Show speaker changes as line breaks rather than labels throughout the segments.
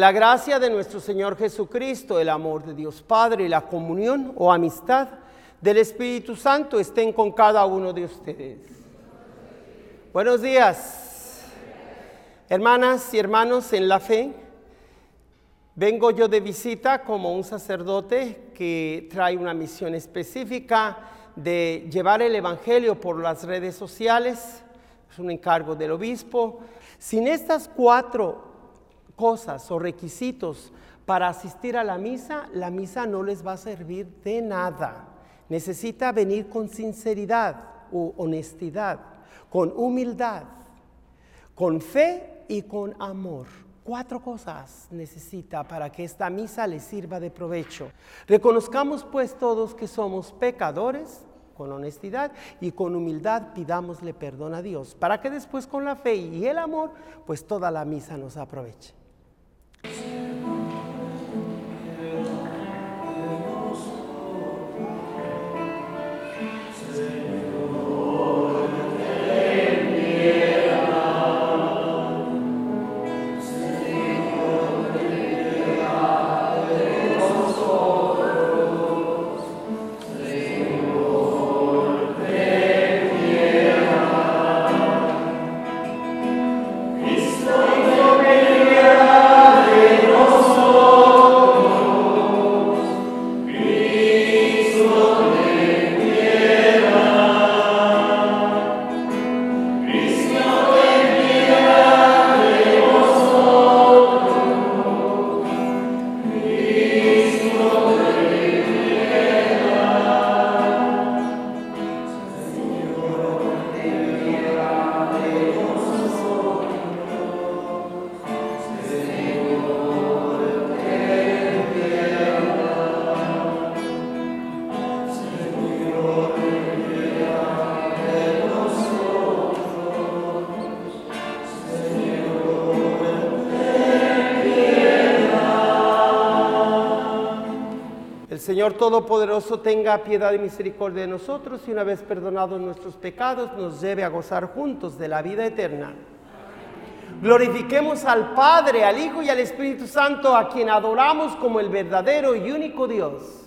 La gracia de nuestro Señor Jesucristo, el amor de Dios Padre y la comunión o amistad del Espíritu Santo estén con cada uno de ustedes. Buenos días, hermanas y hermanos en la fe. Vengo yo de visita como un sacerdote que trae una misión específica de llevar el Evangelio por las redes sociales. Es un encargo del obispo. Sin estas cuatro cosas o requisitos para asistir a la misa, la misa no les va a servir de nada. Necesita venir con sinceridad o honestidad, con humildad, con fe y con amor. Cuatro cosas necesita para que esta misa le sirva de provecho. Reconozcamos pues todos que somos pecadores, con honestidad y con humildad pidámosle perdón a Dios, para que después con la fe y el amor, pues toda la misa nos aproveche. Yeah. Todopoderoso tenga piedad y misericordia de nosotros y una vez perdonados nuestros pecados nos lleve a gozar juntos de la vida eterna. Glorifiquemos al Padre, al Hijo y al Espíritu Santo, a quien adoramos como el verdadero y único Dios.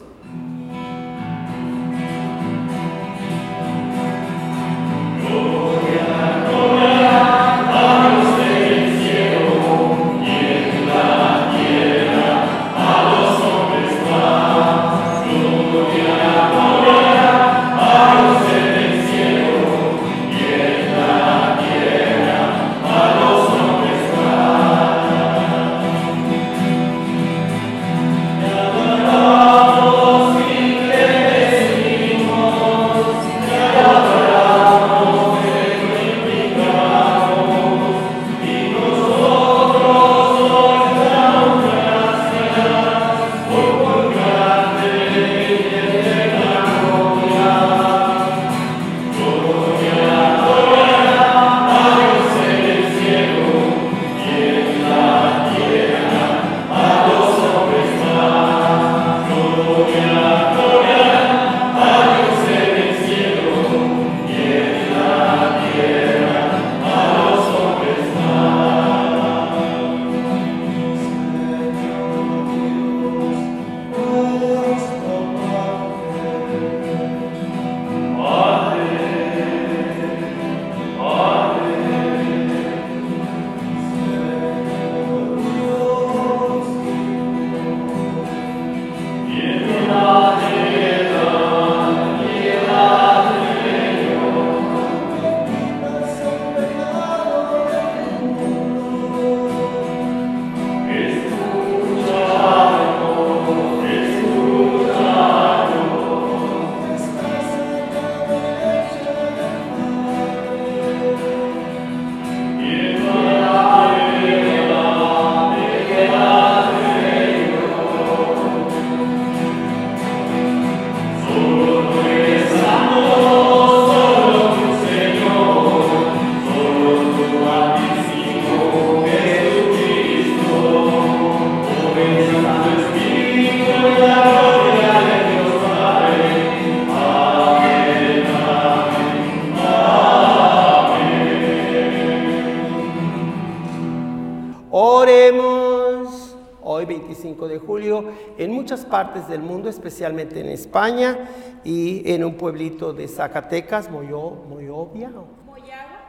Hoy 25 de julio, en muchas partes del mundo, especialmente en España y en un pueblito de Zacatecas, Moyo, Moyovia,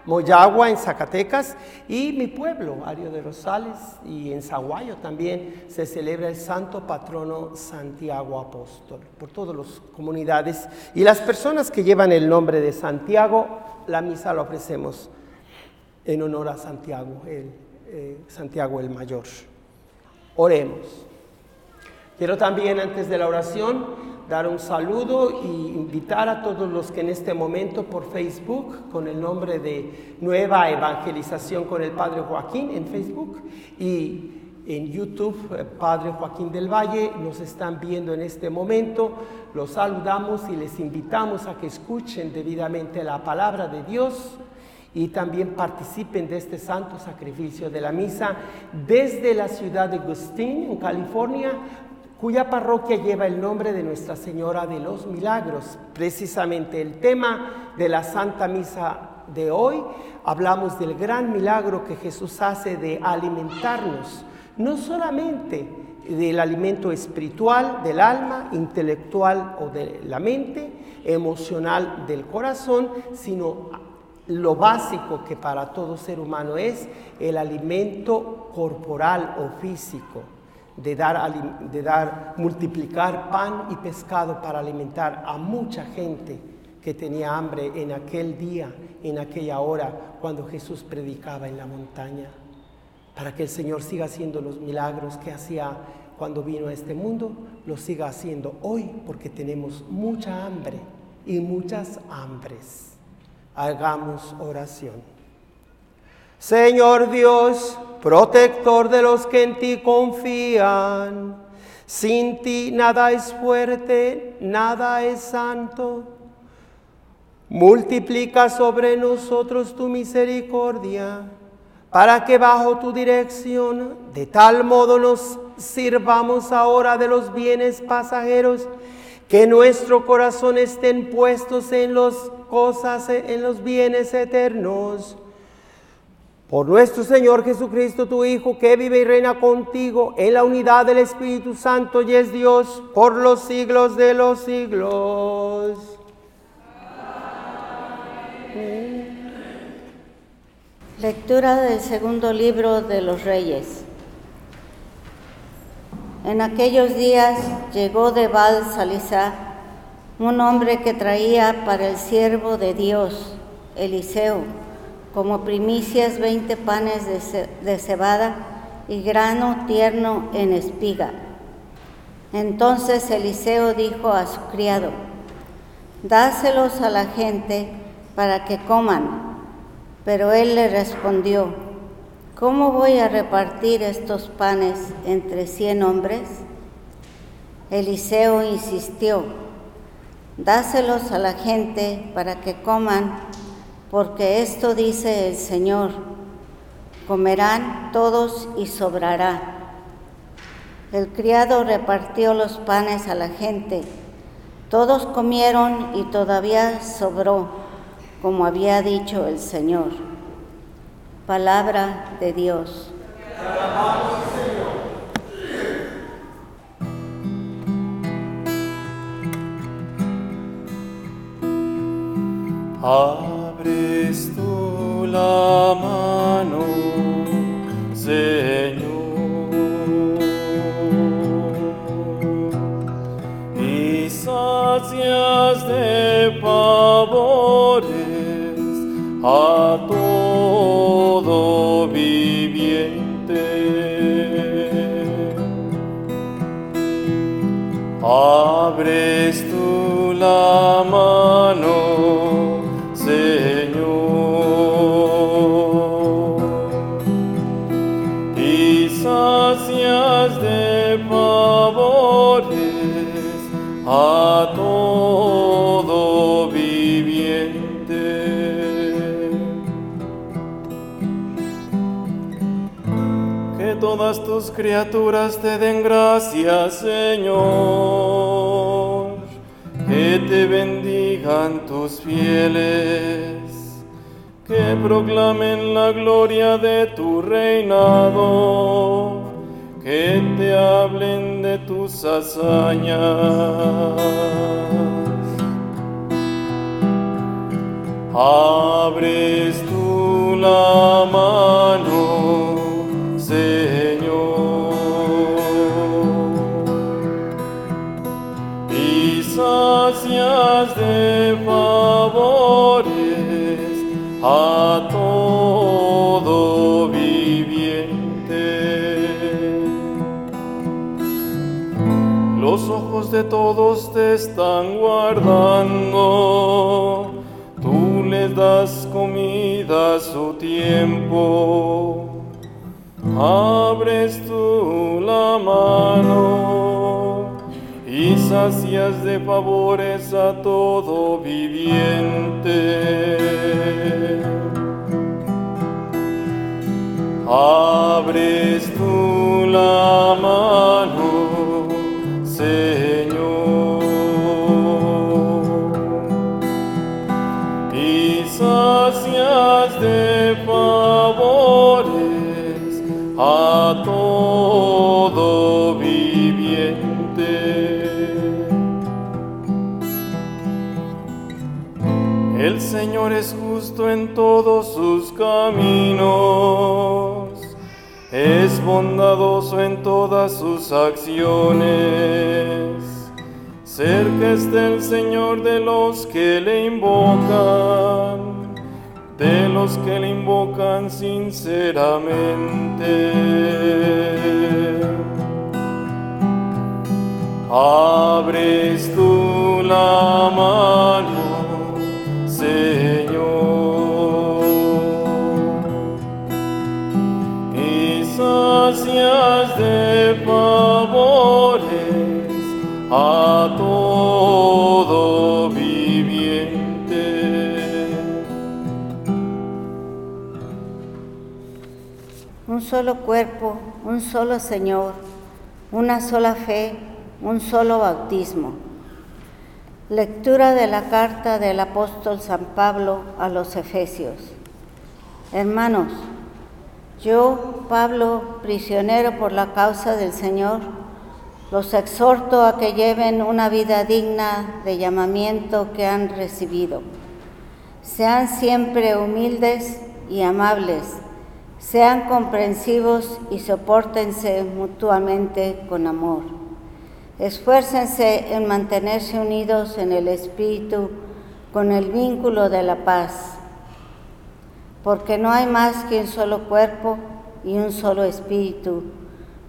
Moyagua en Zacatecas. Y mi pueblo, Ario de Rosales y en Zaguayo también se celebra el santo patrono Santiago Apóstol. Por todas las comunidades y las personas que llevan el nombre de Santiago, la misa la ofrecemos en honor a Santiago, el, eh, Santiago el Mayor. Oremos. Quiero también antes de la oración dar un saludo y invitar a todos los que en este momento por Facebook, con el nombre de Nueva Evangelización con el Padre Joaquín en Facebook y en YouTube, eh, Padre Joaquín del Valle, nos están viendo en este momento. Los saludamos y les invitamos a que escuchen debidamente la palabra de Dios y también participen de este santo sacrificio de la misa desde la ciudad de Gustin, en California, cuya parroquia lleva el nombre de Nuestra Señora de los Milagros. Precisamente el tema de la Santa Misa de hoy, hablamos del gran milagro que Jesús hace de alimentarnos, no solamente del alimento espiritual del alma, intelectual o de la mente, emocional del corazón, sino lo básico que para todo ser humano es el alimento corporal o físico de dar, de dar, multiplicar pan y pescado para alimentar a mucha gente que tenía hambre en aquel día, en aquella hora, cuando Jesús predicaba en la montaña, para que el Señor siga haciendo los milagros que hacía cuando vino a este mundo, los siga haciendo hoy, porque tenemos mucha hambre y muchas hambres. Hagamos oración. Señor Dios, protector de los que en ti confían, sin ti nada es fuerte, nada es santo. Multiplica sobre nosotros tu misericordia, para que bajo tu dirección de tal modo nos sirvamos ahora de los bienes pasajeros, que nuestro corazón estén puestos en las cosas, en los bienes eternos por nuestro Señor Jesucristo, tu Hijo, que vive y reina contigo en la unidad del Espíritu Santo y es Dios por los siglos de los siglos.
Lectura del segundo libro de los Reyes. En aquellos días llegó de Baal un hombre que traía para el siervo de Dios, Eliseo como primicias veinte panes de, cebada y grano tierno en espiga. Entonces Eliseo dijo a su criado, dáselos a la gente para que coman. Pero él le respondió, ¿cómo voy a repartir estos panes entre cien hombres? Eliseo insistió, dáselos a la gente para que coman porque esto dice el Señor, comerán todos y sobrará. El criado repartió los panes a la gente, todos comieron y todavía sobró, como había dicho el Señor. Palabra de Dios.
Abres tú la mano, Señor, y sacias de favores a todo viviente. Abres tú la mano, tus criaturas te den gracias, Señor. Que te bendigan tus fieles, que proclamen la gloria de tu reinado, que te hablen de tus hazañas. Abres tú la mano, Señor, sacias de favores a todo viviente. Los ojos de todos te están guardando les das comida a su tiempo. Abres tú la mano y sacias de favores a todo viviente. Abres tú la mano, Señor. y sacias de favores a todo Señor es justo en todos sus caminos, es bondadoso en todas sus acciones. Cerca está el Señor de los que le invocan, de los que le invocan sinceramente. Abres tú la mano, Señor, y sacias de favores a todo viviente.
Un solo cuerpo, un solo Señor, una sola fe, un solo bautismo. Lectura de la carta del apóstol San Pablo a los Efesios. Hermanos, yo, Pablo, prisionero por la causa del Señor, los exhorto a que lleven una vida digna de llamamiento que han recibido. Sean siempre humildes y amables, sean comprensivos y soportense mutuamente con amor. Esfuércense en mantenerse unidos en el Espíritu con el vínculo de la paz, porque no hay más que un solo cuerpo y un solo Espíritu,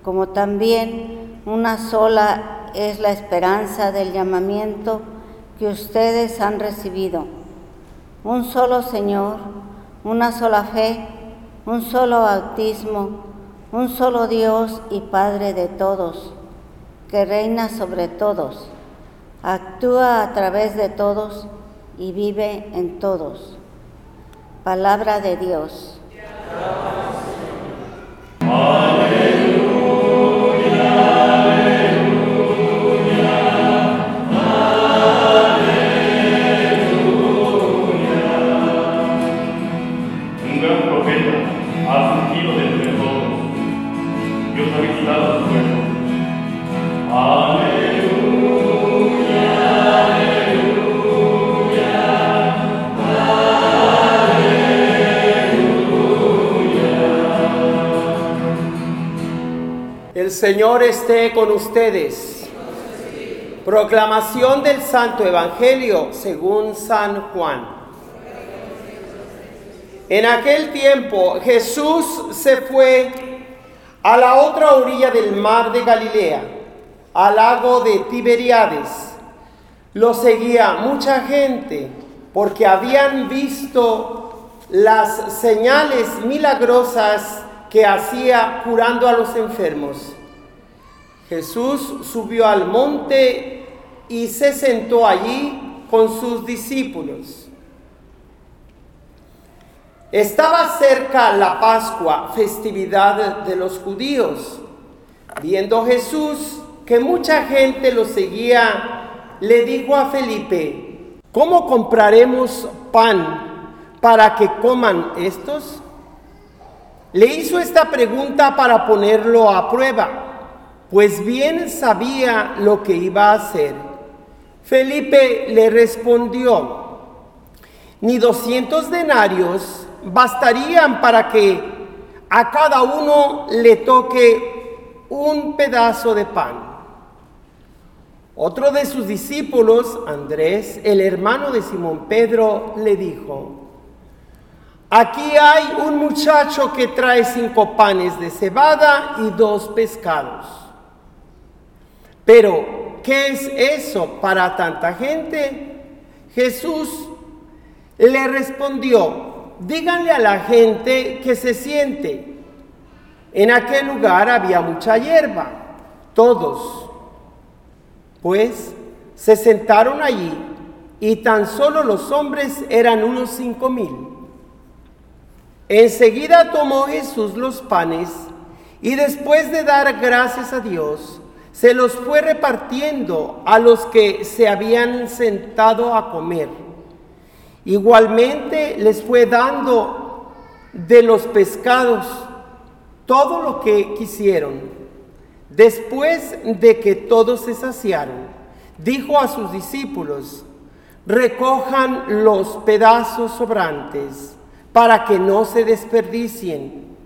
como también una sola es la esperanza del llamamiento que ustedes han recibido. Un solo Señor, una sola fe, un solo bautismo, un solo Dios y Padre de todos, que reina sobre todos, actúa a través de todos y vive en todos. Palabra de Dios.
El Señor esté con ustedes. Proclamación del Santo Evangelio según San Juan. En aquel tiempo Jesús se fue a la otra orilla del mar de Galilea, al lago de Tiberiades. Lo seguía mucha gente porque habían visto las señales milagrosas que hacía curando a los enfermos. Jesús subió al monte y se sentó allí con sus discípulos. Estaba cerca la Pascua, festividad de los judíos. Viendo Jesús que mucha gente lo seguía, le dijo a Felipe, ¿cómo compraremos pan para que coman estos? Le hizo esta pregunta para ponerlo a prueba. Pues bien sabía lo que iba a hacer. Felipe le respondió, ni doscientos denarios bastarían para que a cada uno le toque un pedazo de pan. Otro de sus discípulos, Andrés, el hermano de Simón Pedro, le dijo, aquí hay un muchacho que trae cinco panes de cebada y dos pescados. Pero, ¿qué es eso para tanta gente? Jesús le respondió, díganle a la gente que se siente. En aquel lugar había mucha hierba, todos pues se sentaron allí y tan solo los hombres eran unos cinco mil. Enseguida tomó Jesús los panes y después de dar gracias a Dios, se los fue repartiendo a los que se habían sentado a comer. Igualmente les fue dando de los pescados todo lo que quisieron. Después de que todos se saciaron, dijo a sus discípulos, recojan los pedazos sobrantes para que no se desperdicien.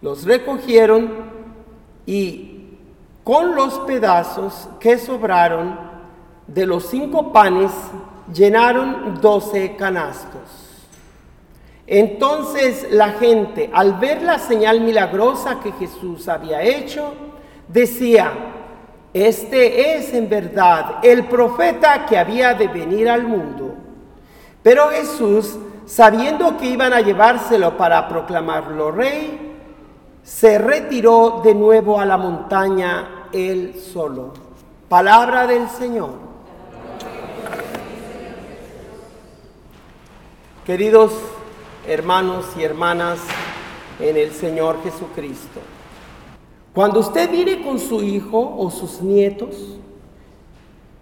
Los recogieron y con los pedazos que sobraron de los cinco panes llenaron doce canastos. Entonces la gente, al ver la señal milagrosa que Jesús había hecho, decía, este es en verdad el profeta que había de venir al mundo. Pero Jesús, sabiendo que iban a llevárselo para proclamarlo rey, se retiró de nuevo a la montaña él solo. Palabra del Señor. Queridos hermanos y hermanas en el Señor Jesucristo. Cuando usted viene con su hijo o sus nietos,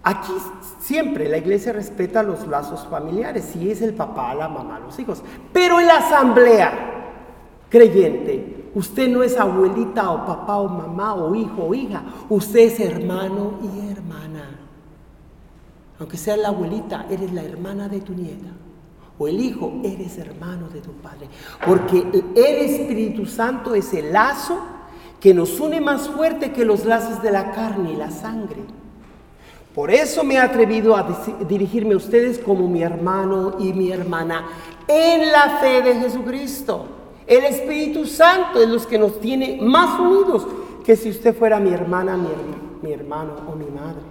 aquí siempre la iglesia respeta los lazos familiares, si es el papá, la mamá, los hijos. Pero en la asamblea creyente, usted no es abuelita o papá o mamá o hijo o hija, usted es hermano y hermana. Aunque sea la abuelita, eres la hermana de tu nieta. O el hijo, eres hermano de tu padre. Porque el Espíritu Santo es el lazo que nos une más fuerte que los lazos de la carne y la sangre. Por eso me he atrevido a dirigirme a ustedes como mi hermano y mi hermana en la fe de Jesucristo. El Espíritu Santo es los que nos tiene más unidos que si usted fuera mi hermana, mi, mi hermano o mi madre.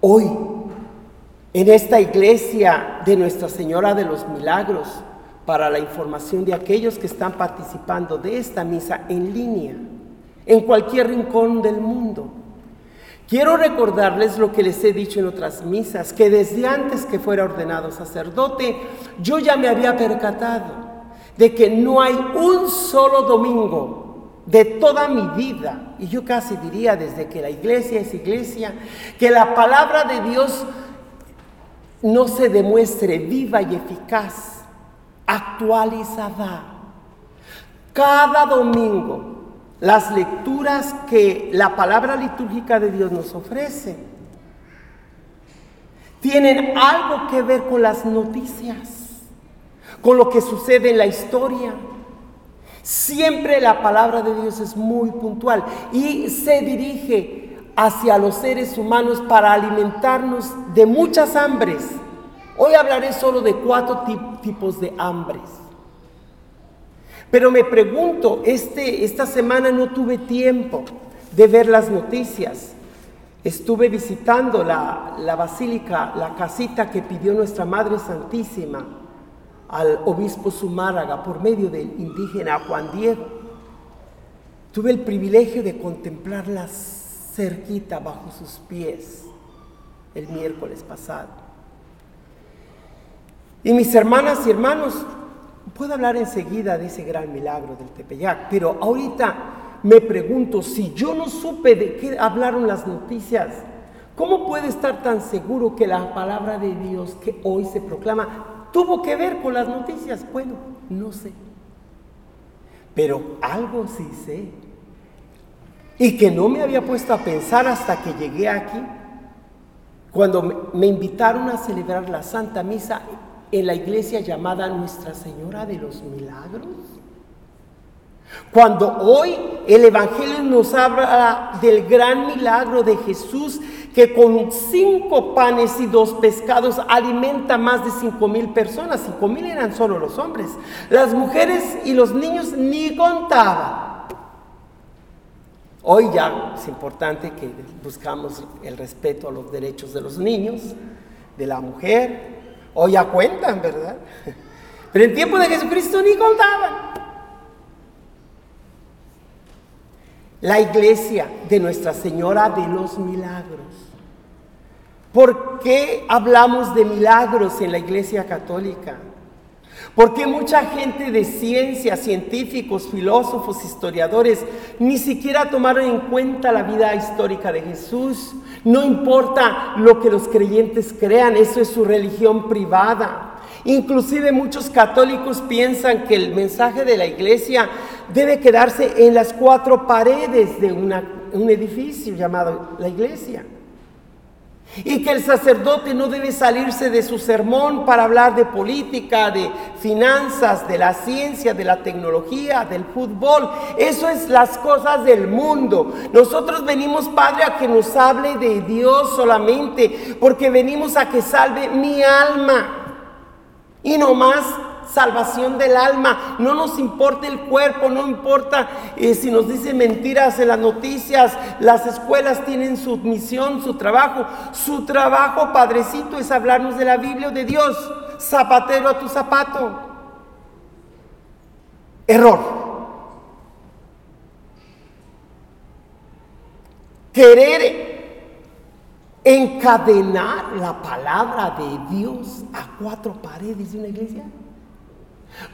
Hoy, en esta iglesia de Nuestra Señora de los Milagros, para la información de aquellos que están participando de esta misa en línea, en cualquier rincón del mundo. Quiero recordarles lo que les he dicho en otras misas, que desde antes que fuera ordenado sacerdote, yo ya me había percatado de que no hay un solo domingo de toda mi vida, y yo casi diría desde que la iglesia es iglesia, que la palabra de Dios no se demuestre viva y eficaz actualizada. Cada domingo, las lecturas que la palabra litúrgica de Dios nos ofrece tienen algo que ver con las noticias, con lo que sucede en la historia. Siempre la palabra de Dios es muy puntual y se dirige hacia los seres humanos para alimentarnos de muchas hambres Hoy hablaré solo de cuatro tipos de hambres. Pero me pregunto, este, esta semana no tuve tiempo de ver las noticias. Estuve visitando la, la basílica, la casita que pidió nuestra Madre Santísima al obispo Zumárraga por medio del indígena Juan Diego. Tuve el privilegio de contemplarla cerquita bajo sus pies el miércoles pasado. Y mis hermanas y hermanos, puedo hablar enseguida de ese gran milagro del Tepeyac, pero ahorita me pregunto, si yo no supe de qué hablaron las noticias, ¿cómo puede estar tan seguro que la palabra de Dios que hoy se proclama tuvo que ver con las noticias? Bueno, no sé. Pero algo sí sé. y que no me había puesto a pensar hasta que llegué aquí, cuando me invitaron a celebrar la Santa Misa en la iglesia llamada Nuestra Señora de los Milagros. Cuando hoy el Evangelio nos habla del gran milagro de Jesús que con cinco panes y dos pescados alimenta más de cinco mil personas. Cinco mil eran solo los hombres. Las mujeres y los niños ni contaban. Hoy ya es importante que buscamos el respeto a los derechos de los niños, de la mujer. Hoy ya cuentan, ¿verdad? Pero en tiempo de Jesucristo ni contaban. La iglesia de Nuestra Señora de los Milagros. ¿Por qué hablamos de milagros en la iglesia católica? Porque mucha gente de ciencia, científicos, filósofos, historiadores, ni siquiera tomaron en cuenta la vida histórica de Jesús. No importa lo que los creyentes crean, eso es su religión privada. Inclusive muchos católicos piensan que el mensaje de la iglesia debe quedarse en las cuatro paredes de un edificio llamado la iglesia. Y que el sacerdote no debe salirse de su sermón para hablar de política, de finanzas, de la ciencia, de la tecnología, del fútbol. Eso es las cosas del mundo. Nosotros venimos, Padre, a que nos hable de Dios solamente, porque venimos a que salve mi alma. Y no más salvación del alma. No nos importa el cuerpo, no importa eh, si nos dicen mentiras en las noticias. Las escuelas tienen su misión, su trabajo. Su trabajo, Padrecito, es hablarnos de la Biblia de Dios. Zapatero a tu zapato. Error. Querer encadenar la palabra de Dios a cuatro paredes de una iglesia.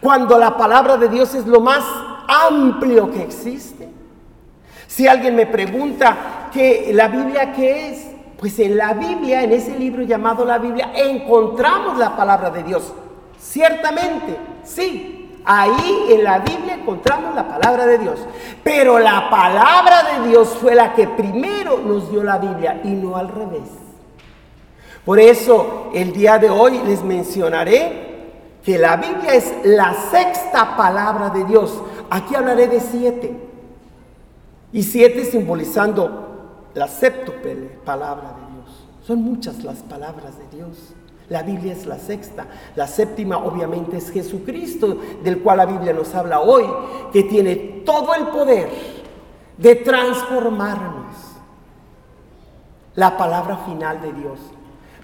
Cuando la palabra de Dios es lo más amplio que existe. Si alguien me pregunta que la Biblia qué es, pues en la Biblia, en ese libro llamado la Biblia, encontramos la palabra de Dios. Ciertamente, sí. Ahí en la Biblia encontramos la palabra de Dios. Pero la palabra de Dios fue la que primero nos dio la Biblia y no al revés. Por eso el día de hoy les mencionaré que la Biblia es la sexta palabra de Dios. Aquí hablaré de siete. Y siete simbolizando la séptuple palabra de Dios. Son muchas las palabras de Dios. La Biblia es la sexta. La séptima obviamente es Jesucristo, del cual la Biblia nos habla hoy, que tiene todo el poder de transformarnos. La palabra final de Dios.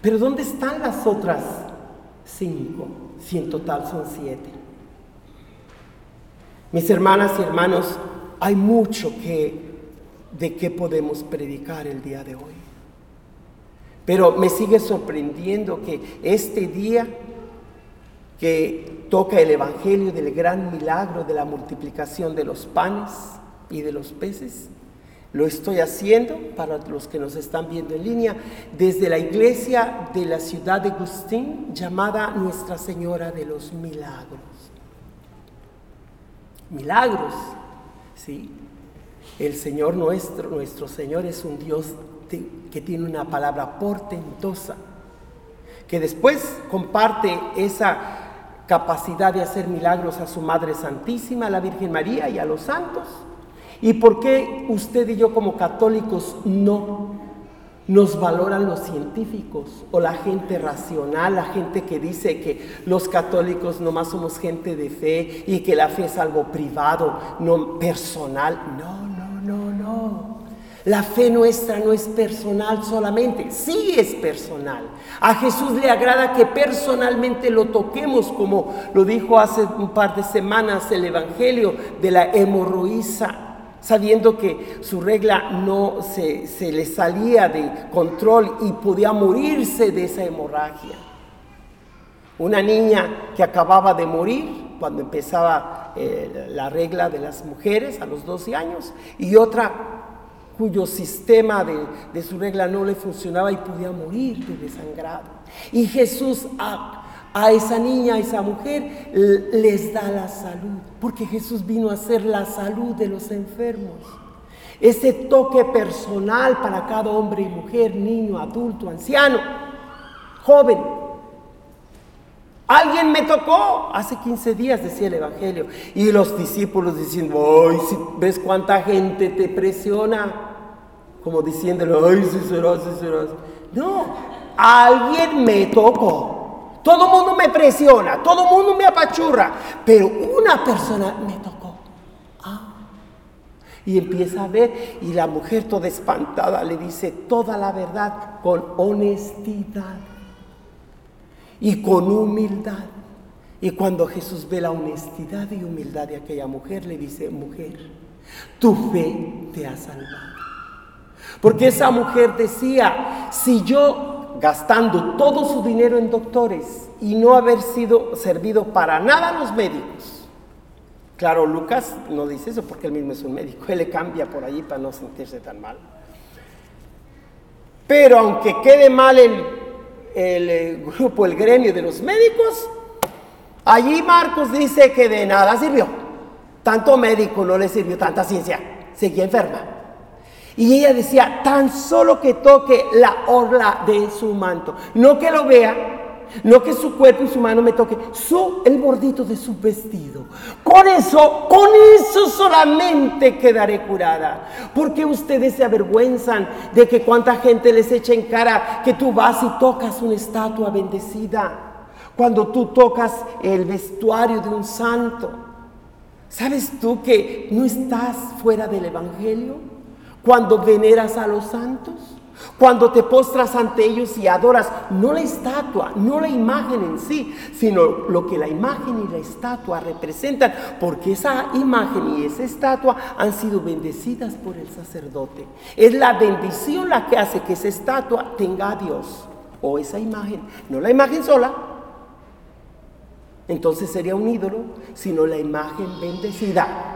Pero ¿dónde están las otras cinco? Si en total son siete. Mis hermanas y hermanos, hay mucho que de qué podemos predicar el día de hoy. Pero me sigue sorprendiendo que este día que toca el Evangelio del gran milagro de la multiplicación de los panes y de los peces, lo estoy haciendo para los que nos están viendo en línea desde la iglesia de la ciudad de Agustín llamada Nuestra Señora de los Milagros. Milagros, ¿sí? El Señor nuestro, nuestro Señor es un Dios que tiene una palabra portentosa, que después comparte esa capacidad de hacer milagros a su Madre Santísima, a la Virgen María y a los santos ¿Y por qué usted y yo como católicos no nos valoran los científicos o la gente racional, la gente que dice que los católicos nomás somos gente de fe y que la fe es algo privado, no personal? No, no, no, no. La fe nuestra no es personal solamente, sí es personal. A Jesús le agrada que personalmente lo toquemos, como lo dijo hace un par de semanas el Evangelio de la hemorroísa sabiendo que su regla no se, le salía de control y podía morirse de esa hemorragia. Una niña que acababa de morir cuando empezaba eh, la regla de las mujeres a los 12 años y otra cuyo sistema de, de, su regla no le funcionaba y podía morir de desangrado. Y Jesús a esa niña, a esa mujer, les da la salud, porque Jesús vino a ser la salud de los enfermos. ese toque personal para cada hombre y mujer, niño, adulto, anciano, joven. Alguien me tocó hace 15 días, decía el Evangelio, y los discípulos diciendo, ay, si ves cuánta gente te presiona, como diciéndole, ay, si serás, si serás. No, alguien me tocó. Todo el mundo me presiona, todo el mundo me apachurra, pero una persona me tocó. Ah. Y empieza a ver y la mujer toda espantada le dice toda la verdad con honestidad y con humildad. Y cuando Jesús ve la honestidad y humildad de aquella mujer, le dice, mujer, tu fe te ha salvado. Porque esa mujer decía, si yo gastando todo su dinero en doctores y no haber sido servido para nada a los médicos. Claro, Lucas no dice eso porque él mismo es un médico, él le cambia por allí para no sentirse tan mal. Pero aunque quede mal el, el eh, grupo, el gremio de los médicos, allí Marcos dice que de nada sirvió. Tanto médico no le sirvió tanta ciencia, seguía enferma. Y ella decía, tan solo que toque la orla de su manto, no que lo vea, no que su cuerpo y su mano me toque, su, el bordito de su vestido. Con eso, con eso solamente quedaré curada. Porque ustedes se avergüenzan de que cuánta gente les echa en cara que tú vas y tocas una estatua bendecida. Cuando tú tocas el vestuario de un santo. ¿Sabes tú que no estás fuera del Evangelio? Cuando veneras a los santos, cuando te postras ante ellos y adoras no la estatua, no la imagen en sí, sino lo que la imagen y la estatua representan, porque esa imagen y esa estatua han sido bendecidas por el sacerdote. Es la bendición la que hace que esa estatua tenga a Dios o esa imagen, no la imagen sola. Entonces sería un ídolo, sino la imagen bendecida.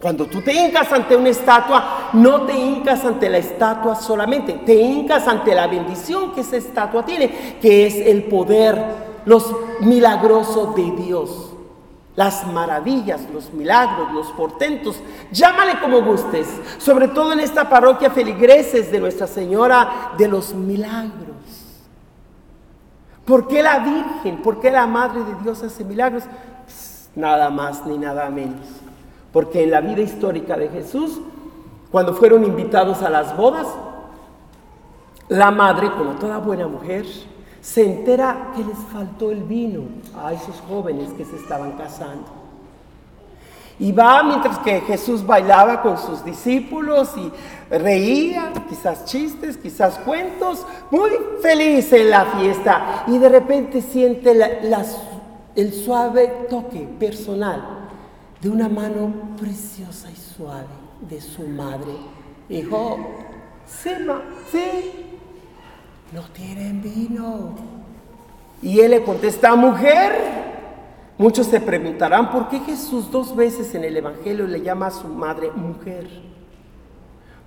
Cuando tú te hincas ante una estatua, no te hincas ante la estatua solamente, te hincas ante la bendición que esa estatua tiene, que es el poder, los milagrosos de Dios, las maravillas, los milagros, los portentos, llámale como gustes, sobre todo en esta parroquia feligreses de Nuestra Señora de los Milagros. ¿Por qué la Virgen? ¿Por qué la Madre de Dios hace milagros? nada más ni nada menos porque en la vida histórica de Jesús, cuando fueron invitados a las bodas, la madre, como toda buena mujer, se entera que les faltó el vino a esos jóvenes que se estaban casando. Y va mientras que Jesús bailaba con sus discípulos y reía, quizás chistes, quizás cuentos, muy feliz en la fiesta. Y de repente siente el suave toque personal de una mano preciosa y suave de su madre. Dijo, Sema, sí, no tienen vino. Y él le contesta, mujer. Muchos se preguntarán por qué Jesús dos veces en el Evangelio le llama a su madre mujer.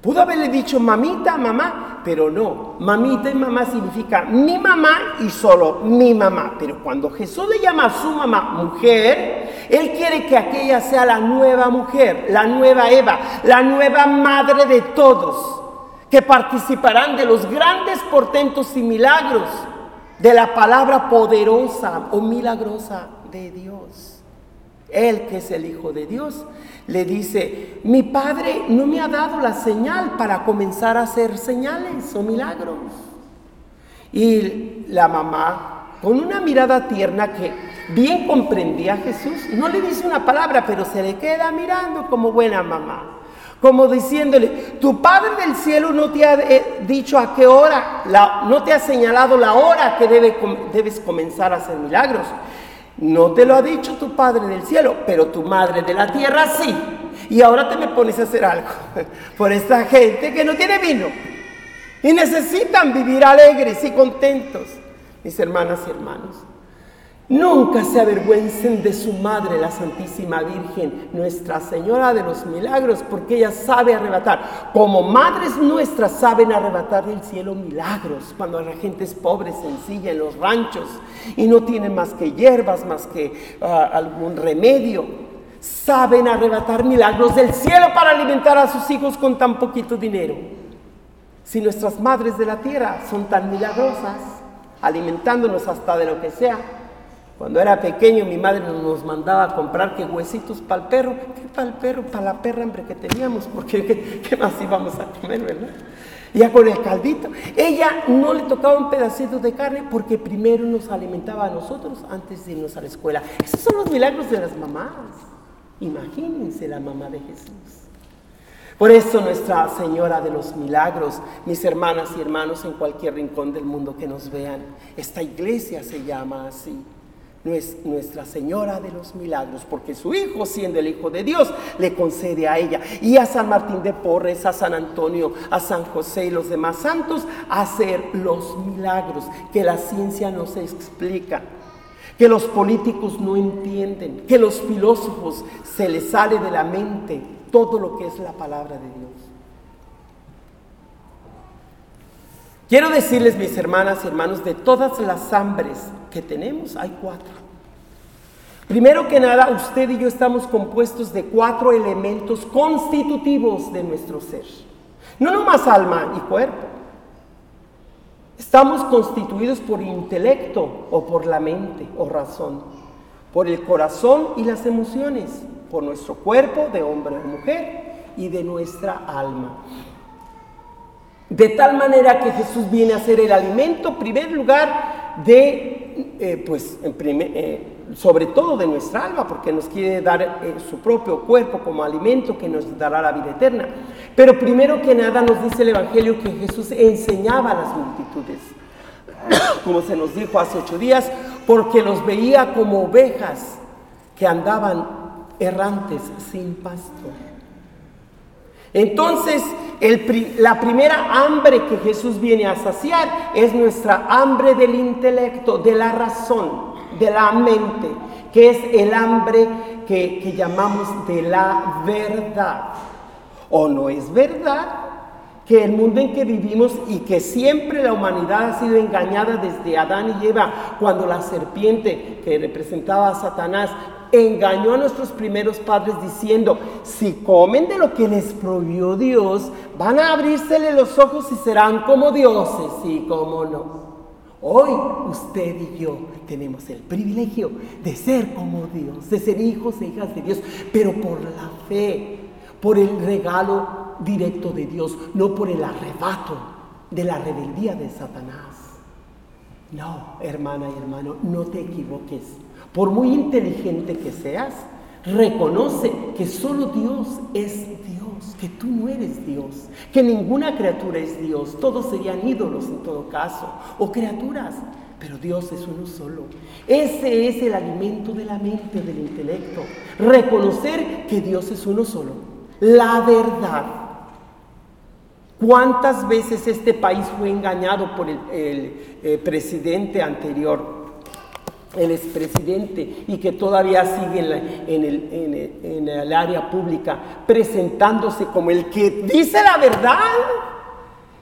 Pudo haberle dicho mamita, mamá, pero no. Mamita y mamá significa mi mamá y solo mi mamá. Pero cuando Jesús le llama a su mamá mujer, Él quiere que aquella sea la nueva mujer, la nueva Eva, la nueva madre de todos, que participarán de los grandes portentos y milagros de la palabra poderosa o milagrosa de Dios. Él que es el Hijo de Dios le dice, mi padre no me ha dado la señal para comenzar a hacer señales o milagros. Y la mamá, con una mirada tierna que bien comprendía a Jesús, no le dice una palabra, pero se le queda mirando como buena mamá. Como diciéndole, tu Padre del cielo no te ha eh, dicho a qué hora, no te ha señalado la hora que debes comenzar a hacer milagros. No te lo ha dicho tu Padre del cielo, pero tu Madre de la tierra sí. Y ahora te me pones a hacer algo por esta gente que no tiene vino. Y necesitan vivir alegres y contentos, mis hermanas y hermanos. Nunca se avergüencen de su madre, la Santísima Virgen, Nuestra Señora de los Milagros, porque ella sabe arrebatar. Como madres nuestras saben arrebatar del cielo milagros, cuando la gente es pobre, sencilla, en los ranchos, y no tiene más que hierbas, más que ah, algún remedio. saben arrebatar milagros del cielo para alimentar a sus hijos con tan poquito dinero. Si nuestras madres de la tierra son tan milagrosas, alimentándonos hasta de lo que sea, cuando era pequeño mi madre nos mandaba a comprar que huesitos para el perro, ¿qué para el perro? Para la perra hambre que teníamos, porque ¿qué, qué más íbamos a comer, verdad? Ya con el caldito. Ella no le tocaba un pedacito de carne porque primero nos alimentaba a nosotros antes de irnos a la escuela. Esos son los milagros de las mamás. Imagínense la mamá de Jesús. Por eso Nuestra Señora de los Milagros, mis hermanas y hermanos en cualquier rincón del mundo que nos vean, esta iglesia se llama así. Nuestra Señora de los Milagros, porque su Hijo, siendo el Hijo de Dios, le concede a ella y a San Martín de Porres, a San Antonio, a San José y los demás santos hacer los milagros que la ciencia no se explica, que los políticos no entienden, que los filósofos se les sale de la mente todo lo que es la palabra de Dios. Quiero decirles, mis hermanas y hermanos, de todas las hambres que tenemos, hay cuatro. Primero que nada, usted y yo estamos compuestos de cuatro elementos constitutivos de nuestro ser. No nomás alma y cuerpo. Estamos constituidos por intelecto o por la mente o razón, por el corazón y las emociones, por nuestro cuerpo de hombre o mujer y de nuestra alma. De tal manera que Jesús viene a ser el alimento, en primer lugar, de, eh, pues, eh, sobre todo de nuestra alma, porque nos quiere dar eh, su propio cuerpo como alimento que nos dará la vida eterna. Pero primero que nada nos dice el Evangelio que Jesús enseñaba a las multitudes, como se nos dijo hace ocho días, porque los veía como ovejas que andaban errantes sin pastor. Entonces, la primera hambre que Jesús viene a saciar es nuestra hambre del intelecto, de la razón, de la mente, que es el hambre que, que llamamos de la verdad. ¿O no es verdad que el mundo en que vivimos y que siempre la humanidad ha sido engañada desde Adán y Eva, cuando la serpiente que representaba a Satanás engañó a nuestros primeros padres diciendo, si comen de lo que les prohibió Dios, van a abrírsele los ojos y serán como dioses, y como no. Hoy usted y yo tenemos el privilegio de ser como Dios, de ser hijos e hijas de Dios, pero por la fe, por el regalo directo de Dios, no por el arrebato de la rebeldía de Satanás. No, hermana y hermano, no te equivoques. Por muy inteligente que seas, reconoce que solo Dios es Dios, que tú no eres Dios, que ninguna criatura es Dios, todos serían ídolos en todo caso, o criaturas, pero Dios es uno solo. Ese es el alimento de la mente, del intelecto, reconocer que Dios es uno solo, la verdad. ¿Cuántas veces este país fue engañado por el, eh, presidente anterior? El expresidente y que todavía sigue en, el, área pública presentándose como el que dice la verdad.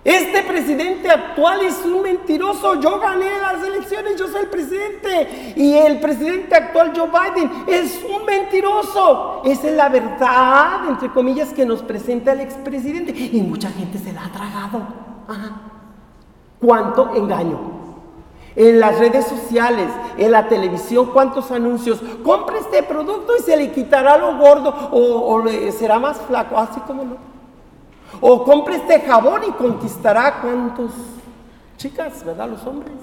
Este presidente actual es un mentiroso. Yo gané las elecciones, yo soy el presidente. Y el presidente actual, Joe Biden, es un mentiroso. Esa es la verdad, entre comillas, que nos presenta el expresidente. Y mucha gente se la ha tragado. ¿Cuánto engaño? En las redes sociales, en la televisión, cuántos anuncios. Compre este producto y se le quitará lo gordo o, será más flaco, así como no. O compre este jabón y conquistará cuántos chicas, ¿verdad? Los hombres.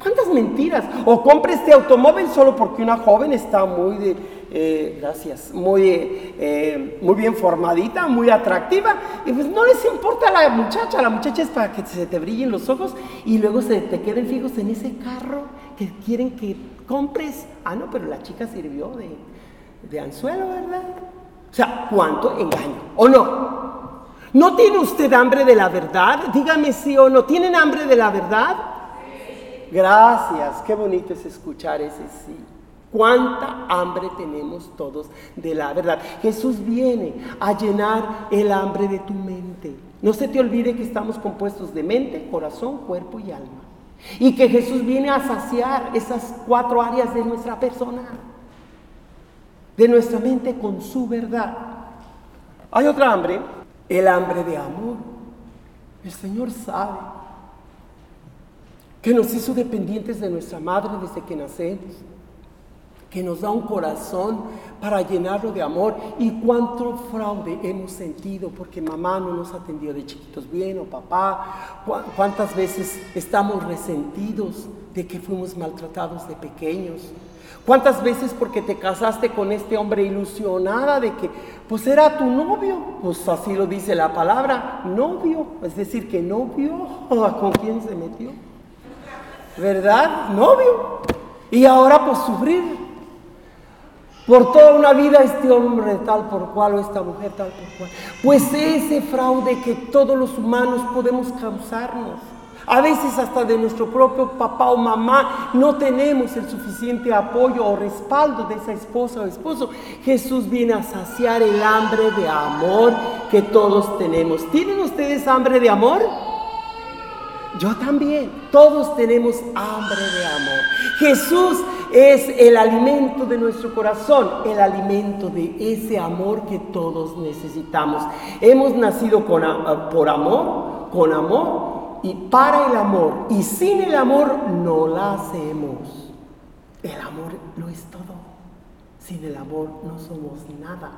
¿Cuántas mentiras? O compre este automóvil solo porque una joven está muy de, eh, gracias, muy, eh, muy bien formadita, muy atractiva, y pues no les importa a la muchacha, la muchacha es para que se te brillen los ojos y luego se te queden fijos en ese carro que quieren que compres. Ah, no, pero la chica sirvió de, de anzuelo, ¿verdad? O sea, ¿cuánto engaño? ¿O no? ¿No tiene usted hambre de la verdad? Dígame sí o no. ¿Tienen hambre de la verdad? Gracias, qué bonito es escuchar ese sí. Cuánta hambre tenemos todos de la verdad. Jesús viene a llenar el hambre de tu mente. No se te olvide que estamos compuestos de mente, corazón, cuerpo y alma. Y que Jesús viene a saciar esas cuatro áreas de nuestra persona. de nuestra mente con su verdad. Hay otra hambre, el hambre de amor. El Señor sabe que nos hizo dependientes de nuestra madre desde que nacemos, que nos da un corazón para llenarlo de amor y cuánto fraude hemos sentido porque mamá no nos atendió de chiquitos bien o papá, cuántas veces estamos resentidos de que fuimos maltratados de pequeños. ¿Cuántas veces porque te casaste con este hombre ilusionada de que pues era tu novio? Pues así lo dice la palabra, novio, es decir, que novio, ¿con quién se metió? ¿Verdad? Novio. Y ahora pues sufrir por toda una vida este hombre tal por cual o esta mujer tal por cual. Pues ese fraude que todos los humanos podemos causarnos. A veces hasta de nuestro propio papá o mamá no tenemos el suficiente apoyo o respaldo de esa esposa o esposo. Jesús viene a saciar el hambre de amor que todos tenemos. ¿Tienen ustedes hambre de amor? Yo también. Todos tenemos hambre de amor. Jesús es el alimento de nuestro corazón, el alimento de ese amor que todos necesitamos. Hemos nacido por amor, con amor y para el amor. Y sin el amor no la hacemos. El amor lo es todo. Sin el amor no somos nada.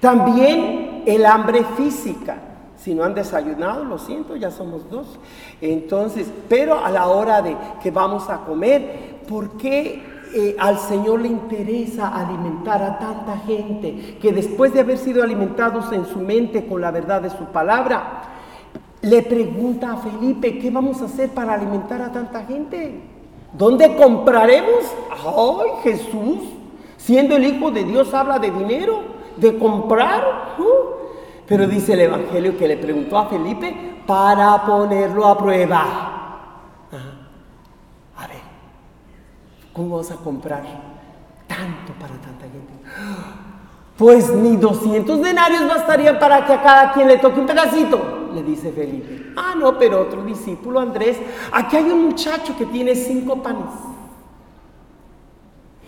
También el hambre física. Si no han desayunado, lo siento, ya somos dos. Entonces, pero a la hora de que vamos a comer, ¿por qué eh, al Señor le interesa alimentar a tanta gente que después de haber sido alimentados en su mente con la verdad de su palabra, le pregunta a Felipe, ¿qué vamos a hacer para alimentar a tanta gente? ¿Dónde compraremos? ¡Ay, Jesús! Siendo el Hijo de Dios habla de dinero, de comprar. Uh, pero dice el Evangelio que le preguntó a Felipe para ponerlo a prueba. A ver, ¿cómo vas a comprar tanto para tanta gente? Pues ni 200 denarios bastarían para que a cada quien le toque un pedacito, le dice Felipe. Ah, no, pero otro discípulo, Andrés, aquí hay un muchacho que tiene cinco panes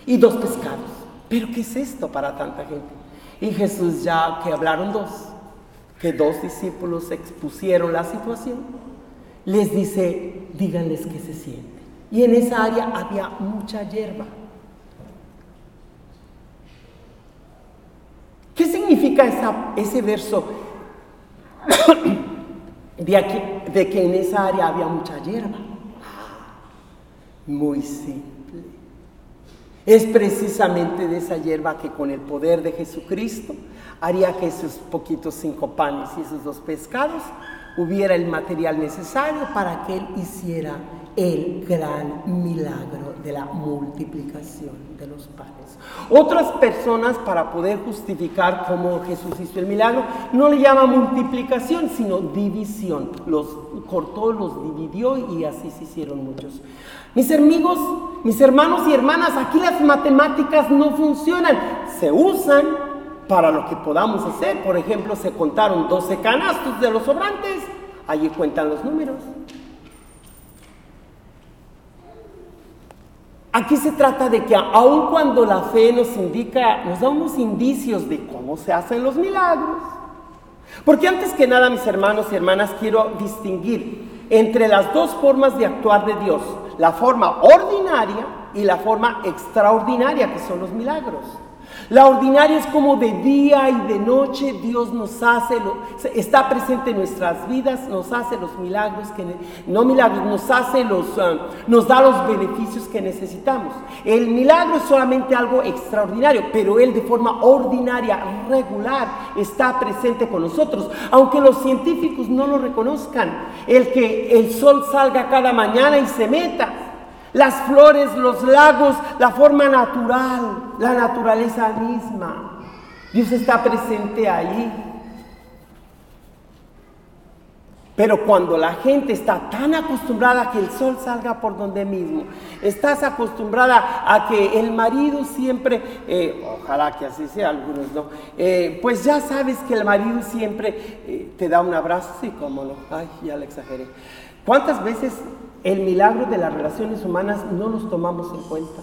y dos pescados. Pero ¿qué es esto para tanta gente? Y Jesús ya que hablaron dos, que dos discípulos expusieron la situación, les dice, díganles que se sienten. Y en esa área había mucha hierba. ¿Qué significa ese verso de, de que en esa área había mucha hierba? Muy simple. Es precisamente de esa hierba que con el poder de Jesucristo haría que esos poquitos cinco panes y esos dos pescados hubiera el material necesario para que Él hiciera el gran milagro de la multiplicación de los panes. Otras personas, para poder justificar cómo Jesús hizo el milagro, no le llama multiplicación, sino división. Los cortó, los dividió y así se hicieron muchos. Mis amigos, mis hermanos y hermanas, aquí las matemáticas no funcionan. Se usan para lo que podamos hacer. Por ejemplo, se contaron 12 canastos de los sobrantes, allí cuentan los números. Aquí se trata de que aun cuando la fe nos indica, nos da unos indicios de cómo se hacen los milagros, porque antes que nada, mis hermanos y hermanas, quiero distinguir entre las dos formas de actuar de Dios, la forma ordinaria y la forma extraordinaria, que son los milagros. La ordinaria es como de día y de noche Dios nos hace, está presente en nuestras vidas, nos hace los milagros, que, no milagros, nos hace los, ah, nos da los beneficios que necesitamos. El milagro es solamente algo extraordinario, pero Él de forma ordinaria, regular, está presente con nosotros. Aunque los científicos no lo reconozcan, el que el sol salga cada mañana y se meta las flores, los lagos, la forma natural, la naturaleza misma. Dios está presente ahí. Pero cuando la gente está tan acostumbrada a que el sol salga por donde mismo, estás acostumbrada a que el marido siempre, eh, ojalá que así sea, algunos no, eh, pues ya sabes que el marido siempre eh, te da un abrazo, sí, cómo no, ay, ya le exageré. ¿Cuántas veces el milagro de las relaciones humanas no los tomamos en cuenta.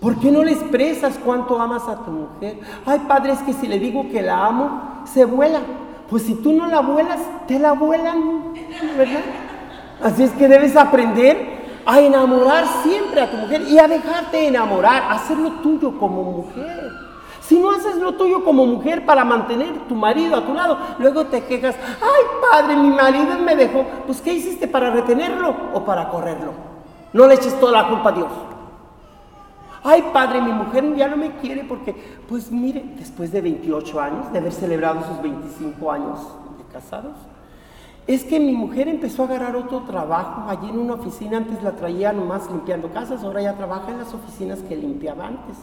¿Por qué no le expresas cuánto amas a tu mujer? Ay, padre, es que si le digo que la amo, se vuela. Pues si tú no la vuelas, te la vuelan, ¿verdad? Así es que debes aprender a enamorar siempre a tu mujer y a dejarte enamorar, a hacer lo tuyo como mujer. Si no haces lo tuyo como mujer para mantener tu marido a tu lado, luego te quejas, ay padre, mi marido me dejó. Pues ¿qué hiciste para retenerlo o para correrlo? No le eches toda la culpa a Dios. Ay padre, mi mujer ya no me quiere porque, pues mire, después de 28 años, de haber celebrado sus 25 años de casados, es que mi mujer empezó a agarrar otro trabajo allí en una oficina, antes la traía nomás limpiando casas, ahora ya trabaja en las oficinas que limpiaba antes.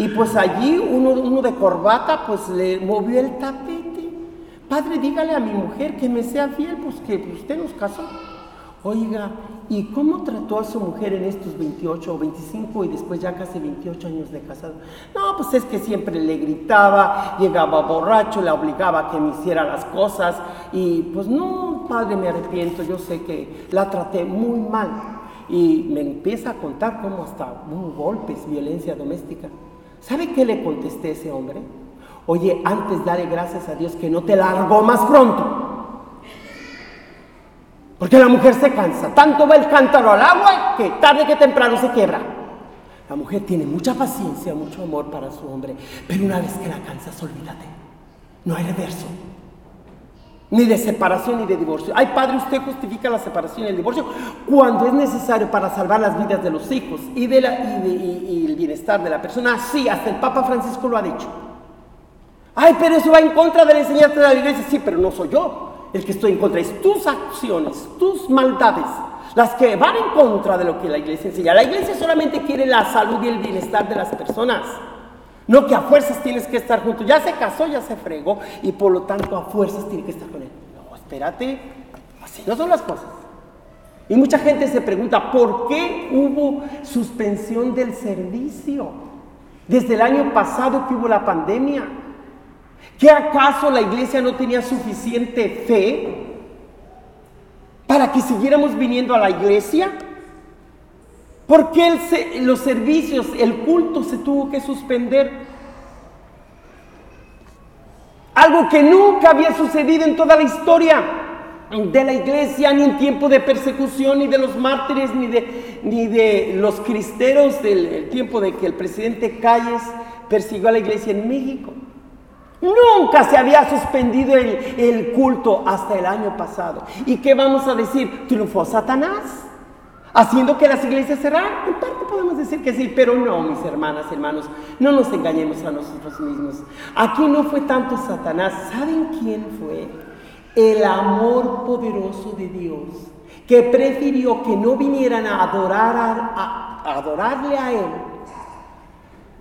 Y pues allí uno, uno de corbata pues le movió el tapete. Padre, dígale a mi mujer que me sea fiel, pues que usted nos casó. Oiga, ¿y cómo trató a su mujer en estos 28 o 25 y después ya casi 28 años de casado? No, pues es que siempre le gritaba, llegaba borracho, la obligaba a que me hiciera las cosas y pues no, padre, me arrepiento, yo sé que la traté muy mal. Y me empieza a contar cómo hasta hubo golpes, violencia doméstica. ¿Sabe qué le contesté a ese hombre? Oye, antes dale gracias a Dios que no te largó más pronto. Porque la mujer se cansa. Tanto va el cántaro al agua que tarde que temprano se quiebra. La mujer tiene mucha paciencia, mucho amor para su hombre. Pero una vez que la cansas, olvídate. No hay reverso. Ni de separación ni de divorcio. Ay, padre, usted justifica la separación y el divorcio cuando es necesario para salvar las vidas de los hijos y, de la, y, el bienestar de la persona. Sí, hasta el Papa Francisco lo ha dicho. Ay, pero eso va en contra de la enseñanza de la iglesia. Sí, pero no soy yo el que estoy en contra. Es tus acciones, tus maldades, las que van en contra de lo que la iglesia enseña. La iglesia solamente quiere la salud y el bienestar de las personas. No que a fuerzas tienes que estar junto. Ya se casó, ya se fregó y por lo tanto a fuerzas tiene que estar con él. No, espérate. Así no son las cosas. Y mucha gente se pregunta, ¿por qué hubo suspensión del servicio? Desde el año pasado que hubo la pandemia. ¿Qué acaso la iglesia no tenía suficiente fe para que siguiéramos viniendo a la iglesia? ¿Por qué los servicios, el culto se tuvo que suspender? Algo que nunca había sucedido en toda la historia de la iglesia, ni en tiempo de persecución, ni de los mártires, ni de, ni de los cristeros del tiempo de que el presidente Calles persiguió a la iglesia en México. Nunca se había suspendido el, el culto hasta el año pasado. ¿Y qué vamos a decir? Triunfó Satanás haciendo que las iglesias cerraran. En parte podemos decir que sí, pero no, mis hermanas, hermanos, no nos engañemos a nosotros mismos. Aquí no fue tanto Satanás, ¿saben quién fue? El amor poderoso de Dios, que prefirió que no vinieran a a adorarle a él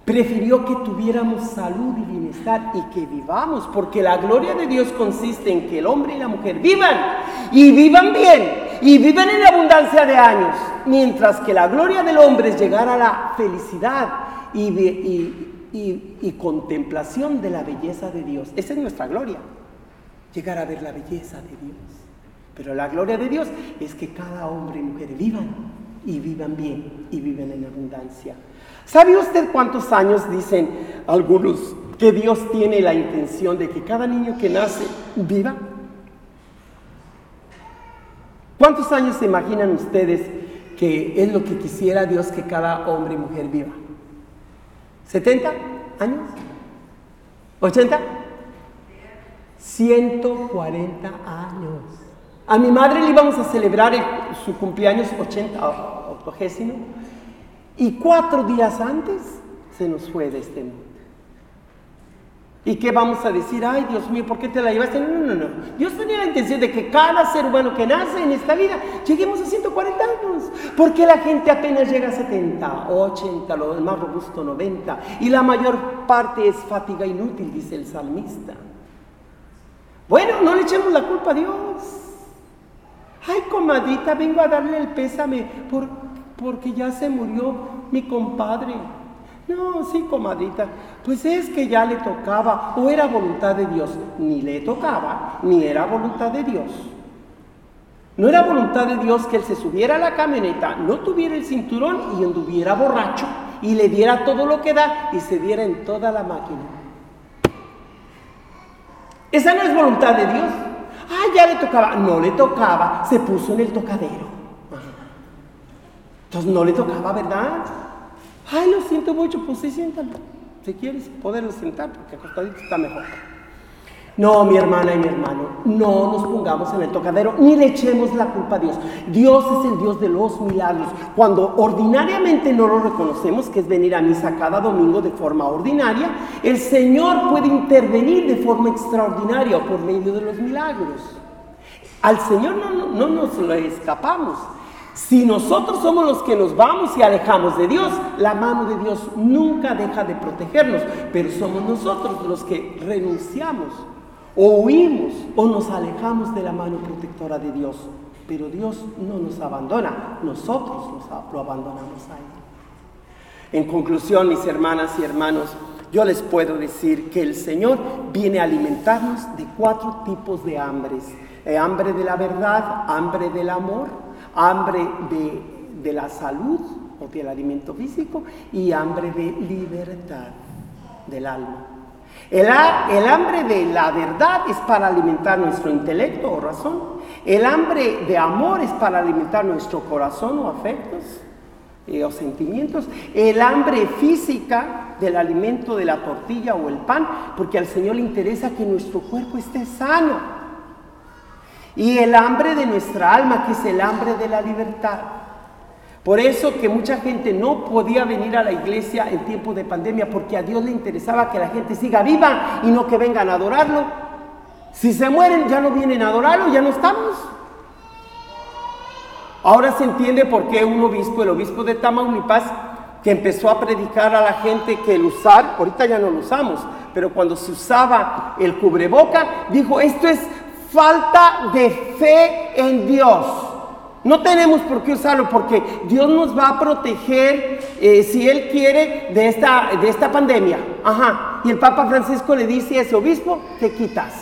prefirió que tuviéramos salud y bienestar y que vivamos, porque la gloria de Dios consiste en que el hombre y la mujer vivan y vivan bien y vivan en abundancia de años, mientras que la gloria del hombre es llegar a la felicidad y, contemplación de la belleza de Dios. Esa es nuestra gloria, llegar a ver la belleza de Dios. Pero la gloria de Dios es que cada hombre y mujer vivan y vivan bien y vivan en abundancia. ¿Sabe usted cuántos años dicen algunos que Dios tiene la intención de que cada niño que nace viva? ¿Cuántos años se imaginan ustedes que es lo que quisiera Dios que cada hombre y mujer viva? ¿70 años? ¿80? 140 años. A mi madre le íbamos a celebrar su cumpleaños 80, 80 y cuatro días antes se nos fue de este mundo. ¿Y qué vamos a decir? Ay, Dios mío, ¿por qué te la llevaste? No, no, no. Dios tenía la intención de que cada ser humano que nace en esta vida lleguemos a 140 años. Porque la gente apenas llega a 70, 80, lo más robusto 90. Y la mayor parte es fatiga inútil, dice el salmista. Bueno, no le echemos la culpa a Dios. Ay, comadita, vengo a darle el pésame por porque ya se murió mi compadre. No, sí, comadrita, pues es que ya le tocaba o era voluntad de Dios. Ni le tocaba, ni era voluntad de Dios. No era voluntad de Dios que él se subiera a la camioneta, no tuviera el cinturón y anduviera borracho y le diera todo lo que da y se diera en toda la máquina. Esa no es voluntad de Dios. Ah, ya le tocaba. No le tocaba, se puso en el tocadero. Entonces no le tocaba, ¿verdad? Ay, lo siento mucho, pues sí, siéntalo. Si quieres poderlo sentar, porque acostadito está mejor. No, mi hermana y mi hermano, no nos pongamos en el tocadero ni le echemos la culpa a Dios. Dios es el Dios de los milagros. Cuando ordinariamente no lo reconocemos, que es venir a misa cada domingo de forma ordinaria, el Señor puede intervenir de forma extraordinaria por medio de los milagros. Al Señor no, no, no nos lo escapamos. Si nosotros somos los que nos vamos y alejamos de Dios, la mano de Dios nunca deja de protegernos, pero somos nosotros los que renunciamos o huimos o nos alejamos de la mano protectora de Dios. Pero Dios no nos abandona, nosotros lo abandonamos a Él. En conclusión, mis hermanas y hermanos, yo les puedo decir que el Señor viene a alimentarnos de cuatro tipos de hambres. Eh, hambre de la verdad, hambre del amor, hambre de, de la salud o del alimento físico y hambre de libertad del alma. El, hambre de la verdad es para alimentar nuestro intelecto o razón. El hambre de amor es para alimentar nuestro corazón o afectos eh, o sentimientos. El hambre física del alimento de la tortilla o el pan, porque al Señor le interesa que nuestro cuerpo esté sano. Y el hambre de nuestra alma, que es el hambre de la libertad. Por eso que mucha gente no podía venir a la iglesia en tiempo de pandemia, porque a Dios le interesaba que la gente siga viva y no que vengan a adorarlo. Si se mueren, ya no vienen a adorarlo, ya no estamos. Ahora se entiende por qué un obispo, el obispo de Tamaulipas, que empezó a predicar a la gente que el usar, ahorita ya no lo usamos, pero cuando se usaba el cubreboca, dijo, esto es falta de fe en Dios. No tenemos por qué usarlo porque Dios nos va a proteger, eh, si Él quiere, de esta, de esta pandemia. Ajá. Y el Papa Francisco le dice a ese obispo, te quitas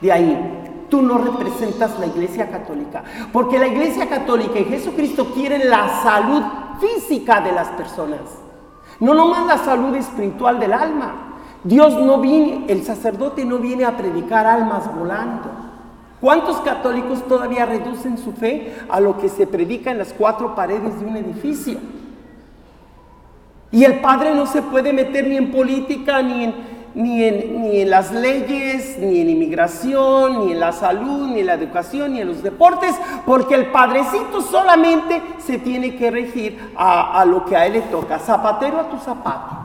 de ahí. Tú no representas la Iglesia Católica. Porque la Iglesia Católica y Jesucristo quieren la salud física de las personas. No nomás la salud espiritual del alma. Dios no viene, el sacerdote no viene a predicar almas volando. ¿Cuántos católicos todavía reducen su fe a lo que se predica en las cuatro paredes de un edificio? Y el padre no se puede meter ni en política, ni en, ni ni en las leyes, ni en inmigración, ni en la salud, ni en la educación, ni en los deportes, porque el padrecito solamente se tiene que regir a, lo que a él le toca. Zapatero a tu zapato.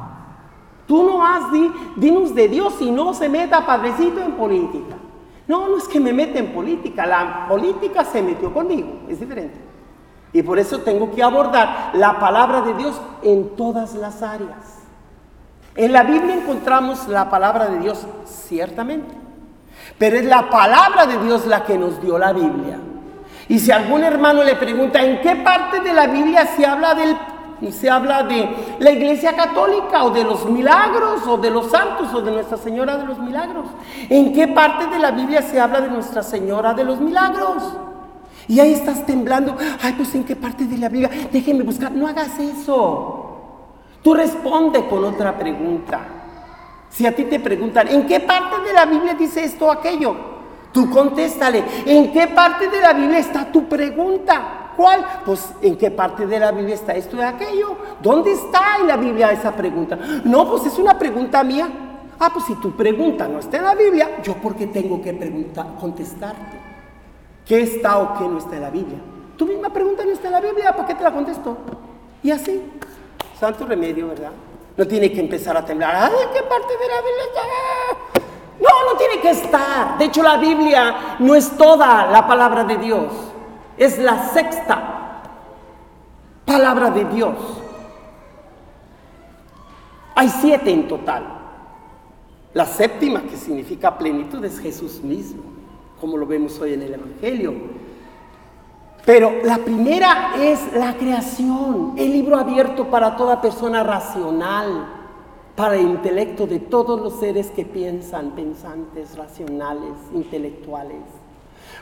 Tú no has, di, dinos de Dios y no se meta padrecito en política. No, no es que me meta en política, la política se metió conmigo, es diferente. Y por eso tengo que abordar la palabra de Dios en todas las áreas. En la Biblia encontramos la palabra de Dios, ciertamente, pero es la palabra de Dios la que nos dio la Biblia. Y si algún hermano le pregunta en qué parte de la Biblia se habla del y se habla de la iglesia católica o de los milagros o de los santos o de Nuestra Señora de los Milagros. ¿En qué parte de la Biblia se habla de Nuestra Señora de los Milagros? Y ahí estás temblando. Ay, pues en qué parte de la Biblia. Déjenme buscar. No hagas eso. Tú responde con otra pregunta. Si a ti te preguntan, ¿en qué parte de la Biblia dice esto o aquello? Tú contéstale, ¿en qué parte de la Biblia está tu pregunta? ¿Cuál? Pues en qué parte de la Biblia está esto y aquello. ¿Dónde está en la Biblia esa pregunta? No, pues es una pregunta mía. Ah, pues si tu pregunta no está en la Biblia, yo porque tengo que preguntar, contestarte. ¿Qué está o qué no está en la Biblia? Tu misma pregunta no está en la Biblia, ¿para qué te la contesto? Y así, santo remedio, ¿verdad? No tiene que empezar a temblar. ¿en qué parte de la Biblia está? No, no tiene que estar. De hecho, la Biblia no es toda la palabra de Dios. Es la sexta palabra de Dios. Hay siete en total. La séptima, que significa plenitud, es Jesús mismo, como lo vemos hoy en el Evangelio. Pero la primera es la creación, el libro abierto para toda persona racional, para el intelecto de todos los seres que piensan, pensantes, racionales, intelectuales.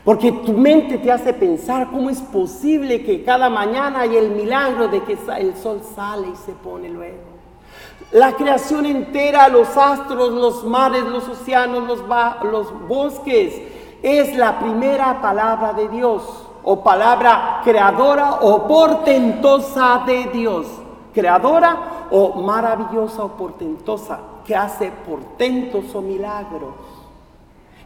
Porque tu mente te hace pensar cómo es posible que cada mañana hay el milagro de que el sol sale y se pone luego. La creación entera, los astros, los mares, los océanos, los, los bosques, es la primera palabra de Dios, o palabra creadora o portentosa de Dios. Creadora o maravillosa o portentosa, que hace portentos o milagros.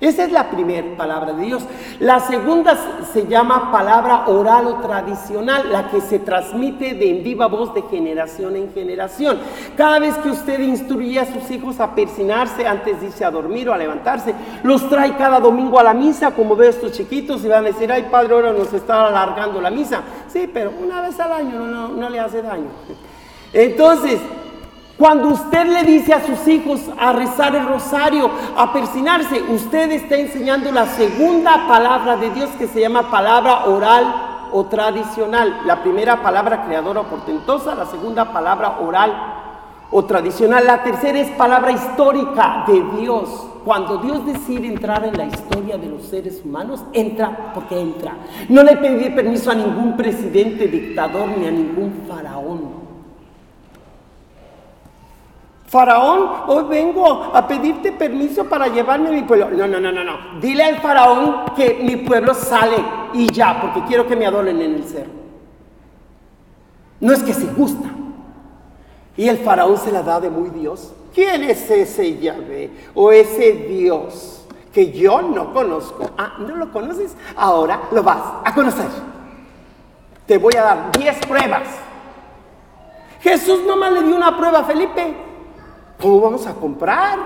Esa es la primera palabra de Dios. La segunda se llama palabra oral o tradicional, la que se transmite de en viva voz de generación en generación. Cada vez que usted instruye a sus hijos a persinarse antes de irse a dormir o a levantarse, los trae cada domingo a la misa, como ve estos chiquitos, y van a decir, ay padre, ahora nos está alargando la misa. Sí, pero una vez al año no, no le hace daño. Entonces, cuando usted le dice a sus hijos a rezar el rosario, a persinarse, usted está enseñando la segunda palabra de Dios que se llama palabra oral o tradicional. La primera palabra creadora o portentosa, la segunda palabra oral o tradicional. La tercera es palabra histórica de Dios. Cuando Dios decide entrar en la historia de los seres humanos, entra porque entra. No le pedí permiso a ningún presidente, dictador ni a ningún faraón. Faraón, hoy vengo a pedirte permiso para llevarme a mi pueblo. No, no, no, no, no. Dile al faraón que mi pueblo sale y ya, porque quiero que me adoren en el cerro. No es que se gusta. Y el faraón se la da de muy Dios. ¿Quién es ese Yahvé o ese Dios que yo no conozco? Ah, ¿no lo conoces? Ahora lo vas a conocer. Te voy a dar 10 pruebas. Jesús nomás le dio una prueba a Felipe. ¿Cómo vamos a comprar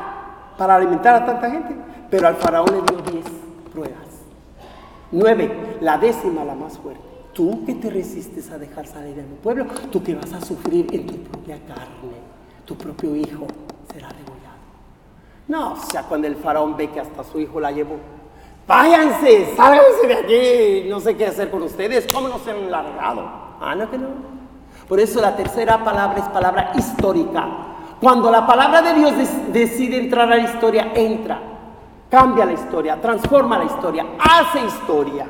para alimentar a tanta gente? Pero al faraón le dio diez pruebas. Nueve, la décima, la más fuerte. Tú que te resistes a dejar salir a mi pueblo, tú que vas a sufrir en tu propia carne, tu propio hijo será degollado. No, o sea, cuando el faraón ve que hasta su hijo la llevó, váyanse, sálganse de aquí, no sé qué hacer con ustedes, ¿cómo no se han largado? Ah, no que no. Por eso la tercera palabra es palabra histórica. Cuando la palabra de Dios decide entrar a la historia, entra, cambia la historia, transforma la historia, hace historia.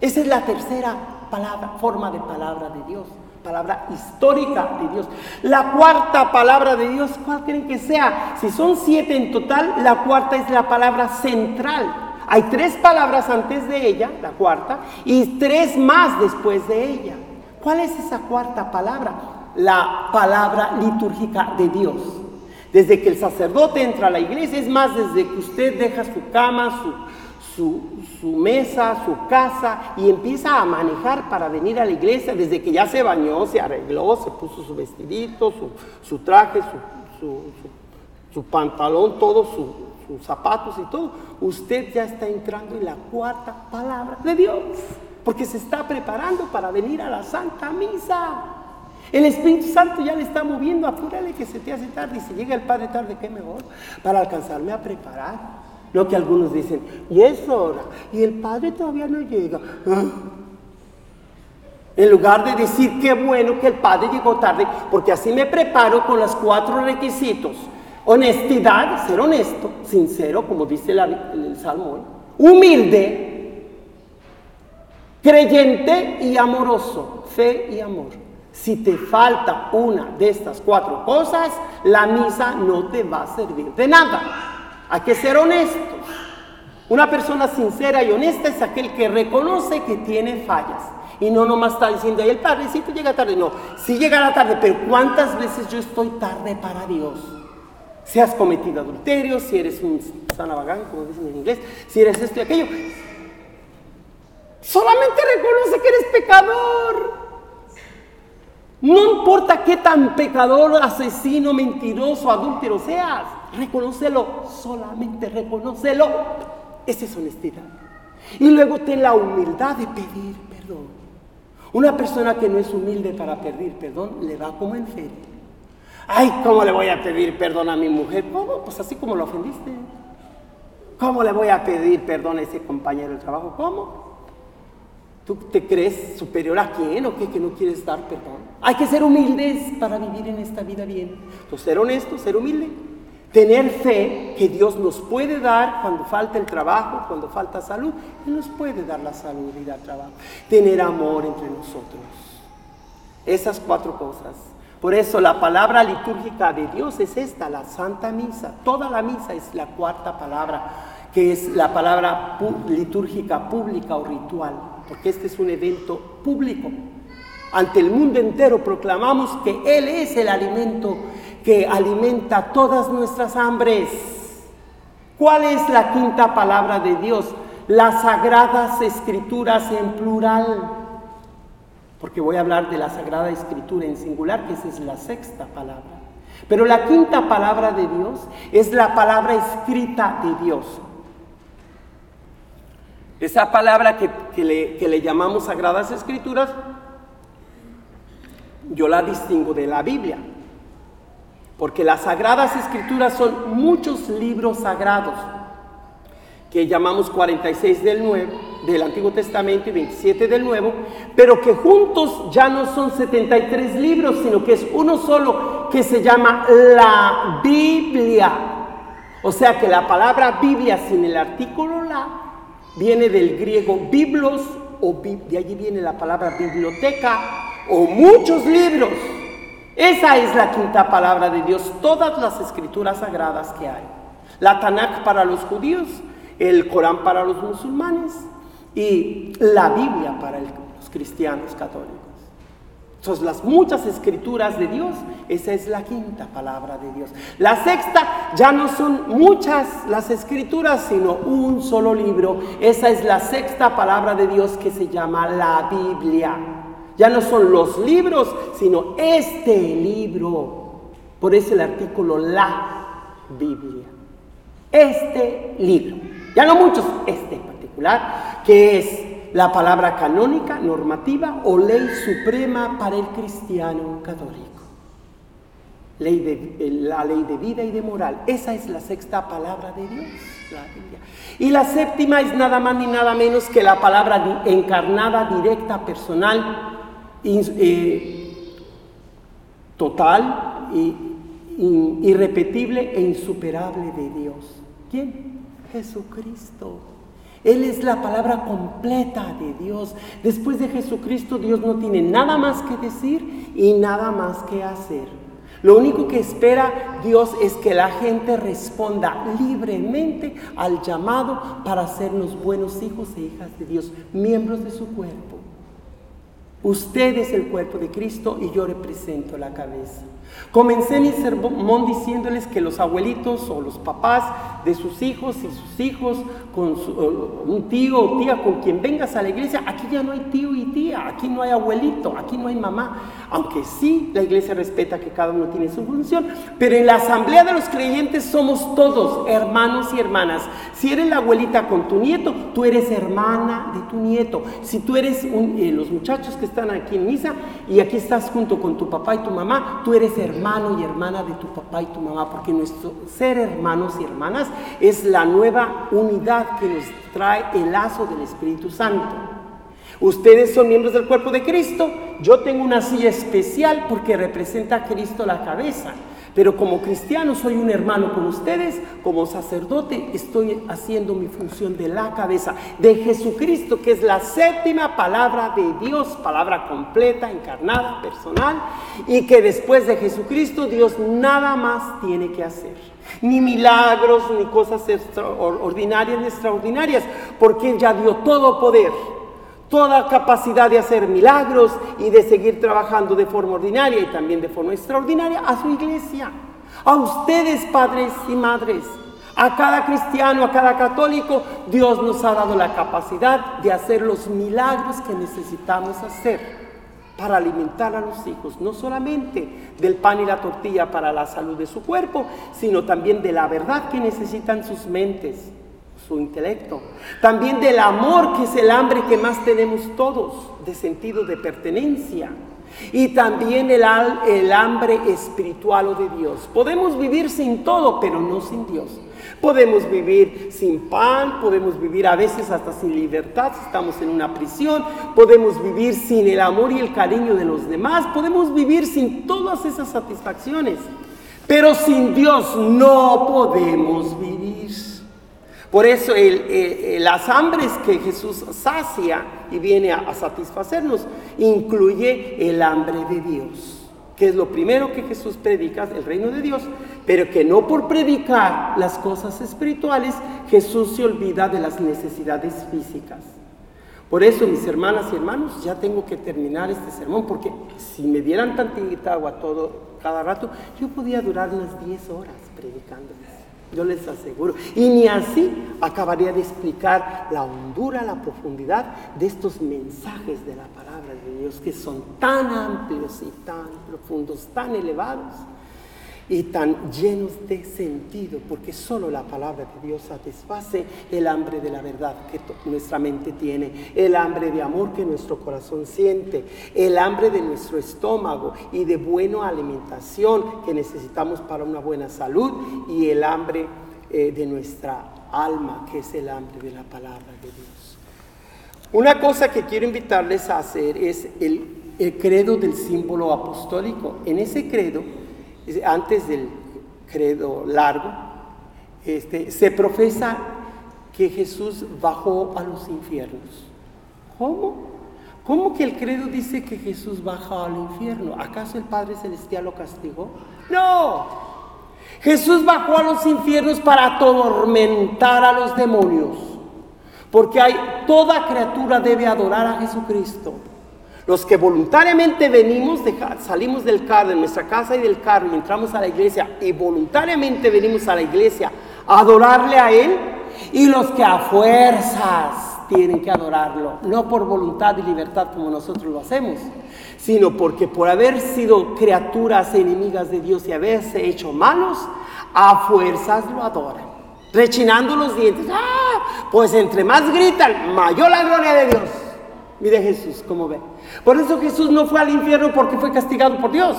Esa es la tercera palabra, forma de palabra de Dios, palabra histórica de Dios. La cuarta palabra de Dios, ¿cuál creen que sea? Si son siete en total, la cuarta es la palabra central. Hay tres palabras antes de ella, la cuarta, y tres más después de ella. ¿Cuál es esa cuarta palabra? La palabra litúrgica de Dios. Desde que el sacerdote entra a la iglesia, es más, desde que usted deja su cama, su, su, mesa, su casa y empieza a manejar para venir a la iglesia, desde que ya se bañó, se arregló, se puso su vestidito, su, traje, su, pantalón, todos sus zapatos y todo, usted ya está entrando en la cuarta palabra de Dios, porque se está preparando para venir a la Santa Misa. El Espíritu Santo ya le está moviendo, apúrale que se te hace tarde y si llega el Padre tarde, qué mejor, para alcanzarme a preparar. Lo que algunos dicen, y es hora, y el Padre todavía no llega. Ah. En lugar de decir qué bueno que el Padre llegó tarde, porque así me preparo con los cuatro requisitos. Honestidad, ser honesto, sincero, como dice el, el Salmo. Humilde, creyente y amoroso, fe y amor. Si te falta una de estas cuatro cosas, la misa no te va a servir de nada. Hay que ser honestos. Una persona sincera y honesta es aquel que reconoce que tiene fallas. Y no nomás está diciendo, el padrecito llega tarde. No, sí llegará tarde, pero ¿cuántas veces yo estoy tarde para Dios? Si has cometido adulterio, si eres un sanabagán, como dicen en inglés, si eres esto y aquello. Solamente reconoce que eres pecador. No importa qué tan pecador, asesino, mentiroso, adúltero seas, reconócelo, solamente reconócelo. Esa es honestidad. Y luego ten la humildad de pedir perdón. Una persona que no es humilde para pedir perdón le va como en. Ay, ¿cómo le voy a pedir perdón a mi mujer? ¿Cómo? Pues así como lo ofendiste. ¿Cómo le voy a pedir perdón a ese compañero de trabajo? ¿Cómo? ¿Tú te crees superior a quién o qué que no quieres dar perdón? Hay que ser humildes para vivir en esta vida bien. Entonces, ser honesto, ser humilde, Tener fe que Dios nos puede dar cuando falta el trabajo, cuando falta salud. Él nos puede dar la salud y dar trabajo. Tener amor entre nosotros. Esas cuatro cosas. Por eso la palabra litúrgica de Dios es esta, la Santa Misa. Toda la misa es la cuarta palabra, que es la palabra litúrgica pública o ritual, porque este es un evento público. Ante el mundo entero proclamamos que Él es el alimento que alimenta todas nuestras hambres. ¿Cuál es la quinta palabra de Dios? Las sagradas escrituras en plural. Porque voy a hablar de la sagrada escritura en singular, que esa es la sexta palabra. Pero la quinta palabra de Dios es la palabra escrita de Dios. Esa palabra que, le, que le llamamos sagradas escrituras, yo la distingo de la Biblia. Porque las sagradas escrituras son muchos libros sagrados, que llamamos 46 del, Nuevo, del Antiguo Testamento y 27 del Nuevo, pero que juntos ya no son 73 libros, sino que es uno solo que se llama la Biblia. O sea que la palabra Biblia sin el artículo la viene del griego biblos, o de allí viene la palabra biblioteca, o muchos libros. Esa es la quinta palabra de Dios, todas las escrituras sagradas que hay. La Tanakh para los judíos, el Corán para los musulmanes y la Biblia para los cristianos católicos. Las muchas escrituras de Dios, esa es la quinta palabra de Dios. La sexta, ya no son muchas las escrituras, sino un solo libro. Esa es la sexta palabra de Dios que se llama la Biblia. Ya no son los libros, sino este libro. Por eso el artículo la Biblia. Este libro. Ya no muchos, este en particular, que es la palabra canónica, normativa o ley suprema para el cristiano católico. Ley de, la ley de vida y de moral. Esa es la sexta palabra de Dios. Y la séptima es nada más ni nada menos que la palabra encarnada, directa, personal, eh, total, irrepetible e insuperable de Dios. ¿Quién? Jesucristo. Él es la palabra completa de Dios. Después de Jesucristo Dios no tiene nada más que decir y nada más que hacer. Lo único que espera Dios es que la gente responda libremente al llamado para hacernos buenos hijos e hijas de Dios, miembros de su cuerpo. Usted es el cuerpo de Cristo y yo represento la cabeza. Comencé mi sermón diciéndoles que los abuelitos o los papás de sus hijos y sus hijos, con un tío o tía, con quien vengas a la iglesia, aquí ya no hay tío y tía, aquí no hay abuelito, aquí no hay mamá. Aunque sí, la iglesia respeta que cada uno tiene su función, pero en la asamblea de los creyentes somos todos hermanos y hermanas. Si eres la abuelita con tu nieto, tú eres hermana de tu nieto. Si tú eres eh, los muchachos que están aquí en misa y aquí estás junto con tu papá y tu mamá, tú eres hermano y hermana de tu papá y tu mamá, porque nuestro ser hermanos y hermanas es la nueva unidad que nos trae el lazo del Espíritu Santo. Ustedes son miembros del cuerpo de Cristo, yo tengo una silla especial porque representa a Cristo la cabeza. Pero como cristiano soy un hermano con ustedes, como sacerdote estoy haciendo mi función de la cabeza de Jesucristo, que es la séptima palabra de Dios, palabra completa, encarnada, personal, y que después de Jesucristo Dios nada más tiene que hacer. Ni milagros, ni cosas ordinarias, ni extraordinarias, porque Él ya dio todo poder toda capacidad de hacer milagros y de seguir trabajando de forma ordinaria y también de forma extraordinaria a su iglesia, a ustedes padres y madres, a cada cristiano, a cada católico, Dios nos ha dado la capacidad de hacer los milagros que necesitamos hacer para alimentar a los hijos, no solamente del pan y la tortilla para la salud de su cuerpo, sino también de la verdad que necesitan sus mentes su intelecto. También del amor, que es el hambre que más tenemos todos, de sentido de pertenencia. Y también el, el hambre espiritual o de Dios. Podemos vivir sin todo, pero no sin Dios. Podemos vivir sin pan, podemos vivir a veces hasta sin libertad si estamos en una prisión, podemos vivir sin el amor y el cariño de los demás, podemos vivir sin todas esas satisfacciones. Pero sin Dios no podemos vivir. Por eso las hambres que Jesús sacia y viene a, a satisfacernos incluye el hambre de Dios que es lo primero que Jesús predica, el reino de Dios, pero que no por predicar las cosas espirituales Jesús se olvida de las necesidades físicas. Por eso, mis hermanas y hermanos, ya tengo que terminar este sermón, porque si me dieran tantita agua todo cada rato, yo podía durar unas 10 horas predicando. Yo les aseguro. Y ni así acabaría de explicar la hondura, la profundidad de estos mensajes de la palabra de Dios que son tan amplios y tan profundos, tan elevados y tan llenos de sentido, porque solo la palabra de Dios satisface el hambre de la verdad que nuestra mente tiene, el hambre de amor que nuestro corazón siente, el hambre de nuestro estómago y de buena alimentación que necesitamos para una buena salud y el hambre eh, de nuestra alma, que es el hambre de la palabra de Dios. Una cosa que quiero invitarles a hacer es el, el credo del símbolo apostólico. En ese credo, antes del credo largo, este, se profesa que Jesús bajó a los infiernos. ¿Cómo? ¿Cómo que el credo dice que Jesús bajó al infierno? ¿Acaso el Padre Celestial lo castigó? No. Jesús bajó a los infiernos para atormentar a los demonios. Porque hay, toda criatura debe adorar a Jesucristo. Los que voluntariamente venimos, salimos del carro, de nuestra casa y del carro y entramos a la iglesia y voluntariamente venimos a la iglesia a adorarle a Él. Y los que a fuerzas tienen que adorarlo, no por voluntad y libertad como nosotros lo hacemos, sino porque por haber sido criaturas enemigas de Dios y haberse hecho malos, a fuerzas lo adoran, rechinando los dientes. ¡Ah! Pues entre más gritan, mayor la gloria de Dios. Mire Jesús, ¿cómo ve? Por eso Jesús no fue al infierno porque fue castigado por Dios.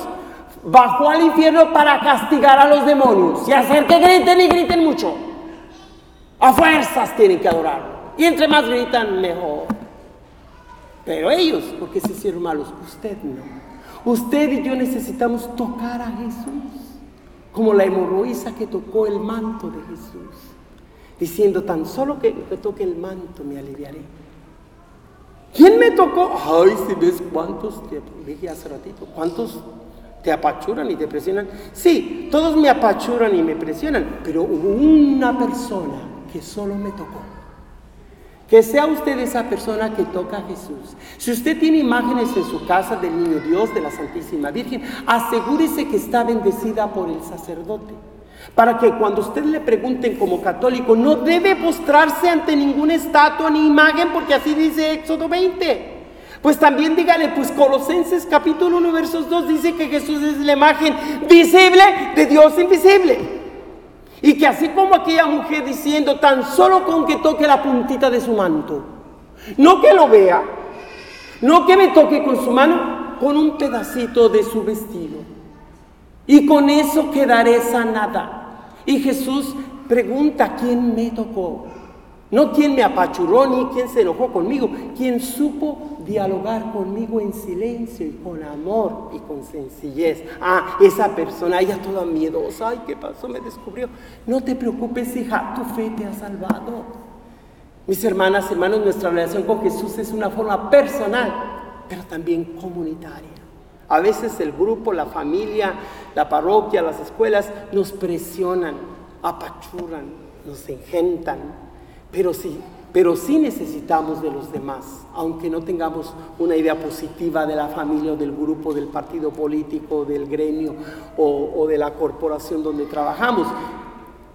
Bajó al infierno para castigar a los demonios y hacer que griten y griten mucho. A fuerzas tienen que adorarlo. Y entre más gritan, mejor. Pero ellos, porque se hicieron malos, usted no. Usted y yo necesitamos tocar a Jesús, como la hemorroísa que tocó el manto de Jesús, diciendo tan solo que toque el manto me aliviaré. ¿Quién me tocó? Ay, si ves cuántos, te dije hace ratito, cuántos te apachuran y te presionan. Sí, todos me apachuran y me presionan, pero hubo una persona que solo me tocó. Que sea usted esa persona que toca a Jesús. Si usted tiene imágenes en su casa del niño Dios, de la Santísima Virgen, asegúrese que está bendecida por el sacerdote. Para que cuando usted le pregunten como católico, no debe postrarse ante ninguna estatua ni imagen, porque así dice Éxodo 20. Pues también dígale, pues Colosenses capítulo 1, versos 2 dice que Jesús es la imagen visible de Dios invisible. Y que así como aquella mujer diciendo, tan solo con que toque la puntita de su manto, no que lo vea, no que me toque con su mano, con un pedacito de su vestido. Y con eso quedaré sanada. Y Jesús pregunta, ¿quién me tocó? No quién me apachurró ni quién se enojó conmigo, quien supo dialogar conmigo en silencio y con amor y con sencillez. Ah, esa persona, ella toda miedosa, ay, ¿qué pasó? Me descubrió. No te preocupes, hija, tu fe te ha salvado. Mis hermanas, hermanos, nuestra relación con Jesús es una forma personal, pero también comunitaria. A veces el grupo, la familia, la parroquia, las escuelas nos presionan, apachurran, nos engentan pero sí, pero sí necesitamos de los demás, aunque no tengamos una idea positiva de la familia o del grupo, del partido político, del gremio o, o de la corporación donde trabajamos.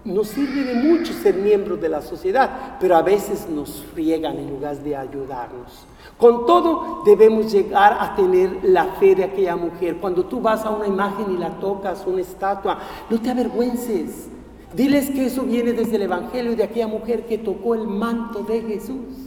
Nos sirve de mucho ser miembros de la sociedad, pero a veces nos friegan en lugar de ayudarnos. Con todo, debemos llegar a tener la fe de aquella mujer. Cuando tú vas a una imagen y la tocas, una estatua, no te avergüences. Diles que eso viene desde el Evangelio de aquella mujer que tocó el manto de Jesús.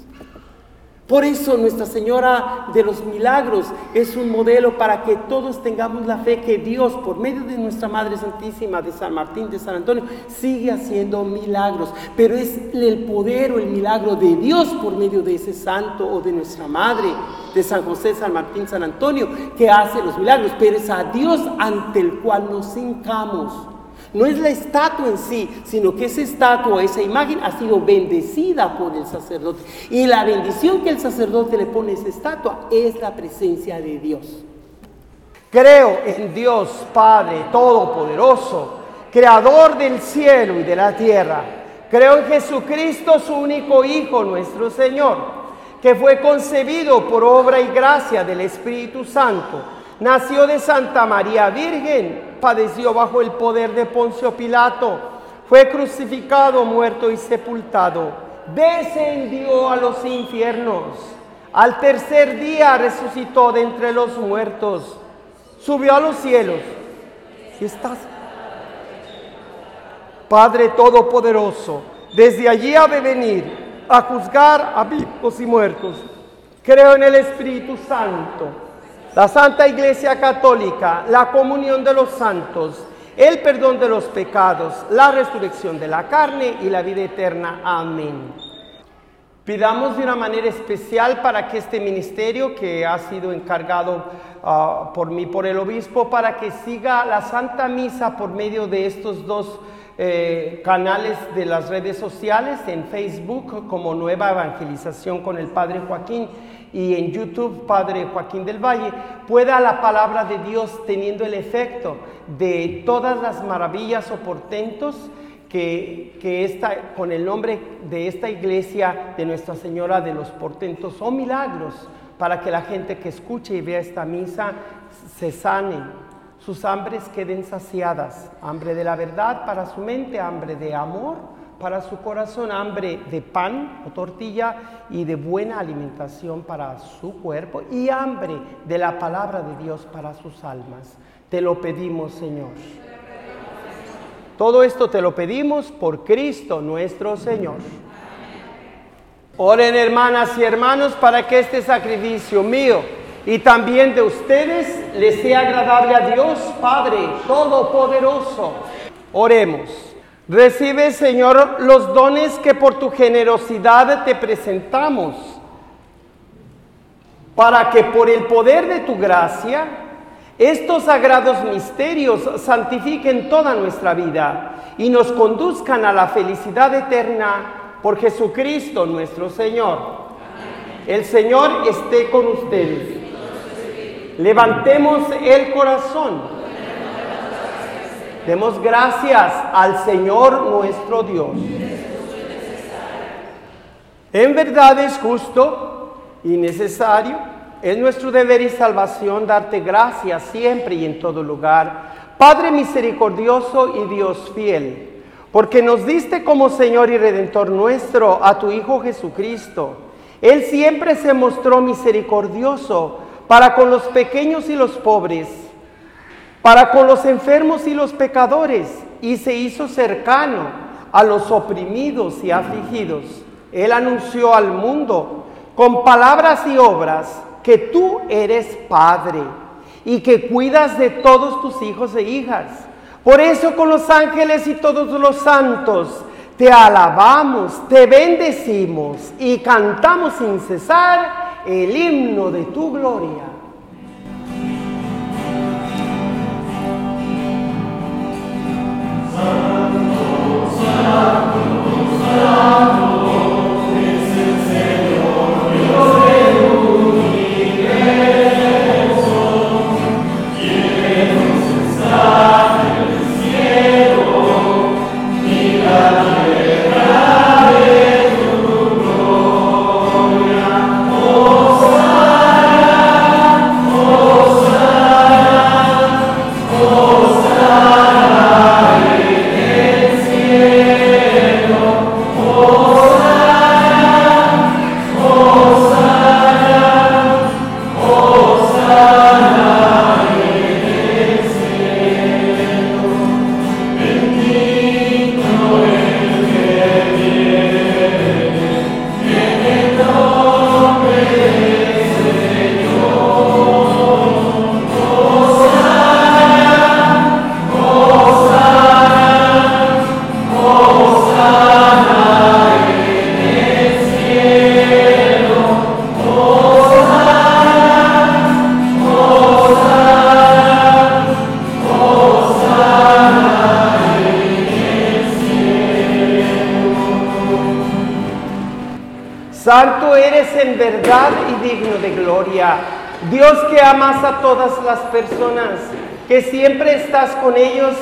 Por eso Nuestra Señora de los Milagros es un modelo para que todos tengamos la fe que Dios, por medio de nuestra Madre Santísima, de San Martín, de San Antonio, sigue haciendo milagros. Pero es el poder o el milagro de Dios por medio de ese santo o de nuestra Madre, de San José, San Martín, San Antonio, que hace los milagros. Pero es a Dios ante el cual nos hincamos No es la estatua en sí, sino que esa estatua, esa imagen ha sido bendecida por el sacerdote. Y la bendición que el sacerdote le pone a esa estatua es la presencia de Dios. Creo en Dios Padre Todopoderoso, Creador del cielo y de la tierra. Creo en Jesucristo, su único Hijo, nuestro Señor, que fue concebido por obra y gracia del Espíritu Santo. Nació de Santa María Virgen padeció bajo el poder de Poncio Pilato, fue crucificado, muerto y sepultado, descendió a los infiernos, al tercer día resucitó de entre los muertos, subió a los cielos estás. Padre Todopoderoso, desde allí ha de venir a juzgar a vivos y muertos. Creo en el Espíritu Santo la Santa Iglesia Católica, la comunión de los santos, el perdón de los pecados, la resurrección de la carne y la vida eterna. Amén. Pidamos de una manera especial para que este ministerio que ha sido encargado ah, por mí, por el obispo, para que siga la Santa Misa por medio de estos dos eh, canales de las redes sociales, en Facebook como Nueva Evangelización con el Padre Joaquín y en YouTube, Padre Joaquín del Valle, pueda la palabra de Dios teniendo el efecto de todas las maravillas o portentos que, que con el nombre de esta iglesia de Nuestra Señora de los Portentos o milagros, para que la gente que escuche y vea esta misa se sane, sus hambres queden saciadas, hambre de la verdad para su mente, hambre de amor para su corazón hambre de pan o tortilla y de buena alimentación para su cuerpo y hambre de la palabra de Dios para sus almas. Te lo pedimos, Señor. Todo esto te lo pedimos por Cristo nuestro Señor. Oren hermanas y hermanos para que este sacrificio mío y también de ustedes les sea agradable a Dios Padre Todopoderoso. Oremos. Recibe, Señor, los dones que por tu generosidad te presentamos, para que por el poder de tu gracia, estos sagrados misterios santifiquen toda nuestra vida y nos conduzcan a la felicidad eterna por Jesucristo nuestro Señor. El Señor esté con ustedes. Levantemos el corazón. Demos gracias al Señor nuestro Dios. En verdad es justo y necesario, es nuestro deber y salvación darte gracias siempre y en todo lugar, Padre misericordioso y Dios fiel, porque nos diste como Señor y Redentor nuestro a tu Hijo Jesucristo. Él siempre se mostró misericordioso para con los pequeños y los pobres para con los enfermos y los pecadores, y se hizo cercano a los oprimidos y afligidos. Él anunció al mundo con palabras y obras que tú eres Padre y que cuidas de todos tus hijos e hijas. Por eso con los ángeles y todos los santos te alabamos, te bendecimos y cantamos sin cesar el himno de tu gloria. Oh verdad y digno de gloria. Dios que amas a todas las personas, que siempre estás con ellos,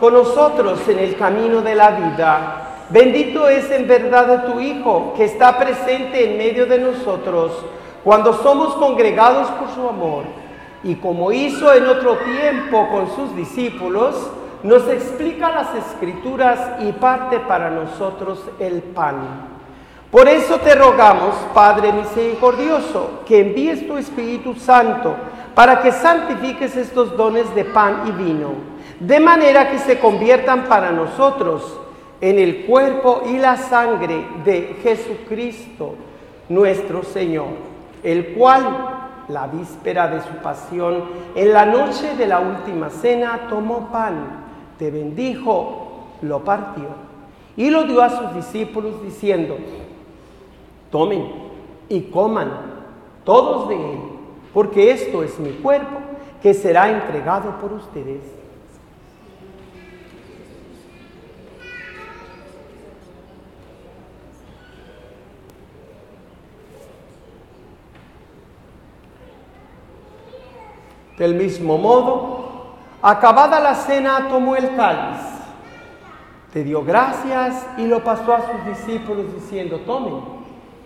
con nosotros en el camino de la vida. Bendito es en verdad tu Hijo, que está presente en medio de nosotros cuando somos congregados por su amor. Y como hizo en otro tiempo con sus discípulos, nos explica las escrituras y parte para nosotros el pan. Por eso te rogamos, Padre misericordioso, que envíes tu Espíritu Santo para que santifiques estos dones de pan y vino, de manera que se conviertan para nosotros en el cuerpo y la sangre de Jesucristo, nuestro Señor, el cual, la víspera de su pasión, en la noche de la última cena, tomó pan, te bendijo, lo partió y lo dio a sus discípulos diciendo, tomen y coman todos de él, porque esto es mi cuerpo que será entregado por ustedes. Del mismo modo, acabada la cena, tomó el cáliz, te dio gracias y lo pasó a sus discípulos diciendo, tomen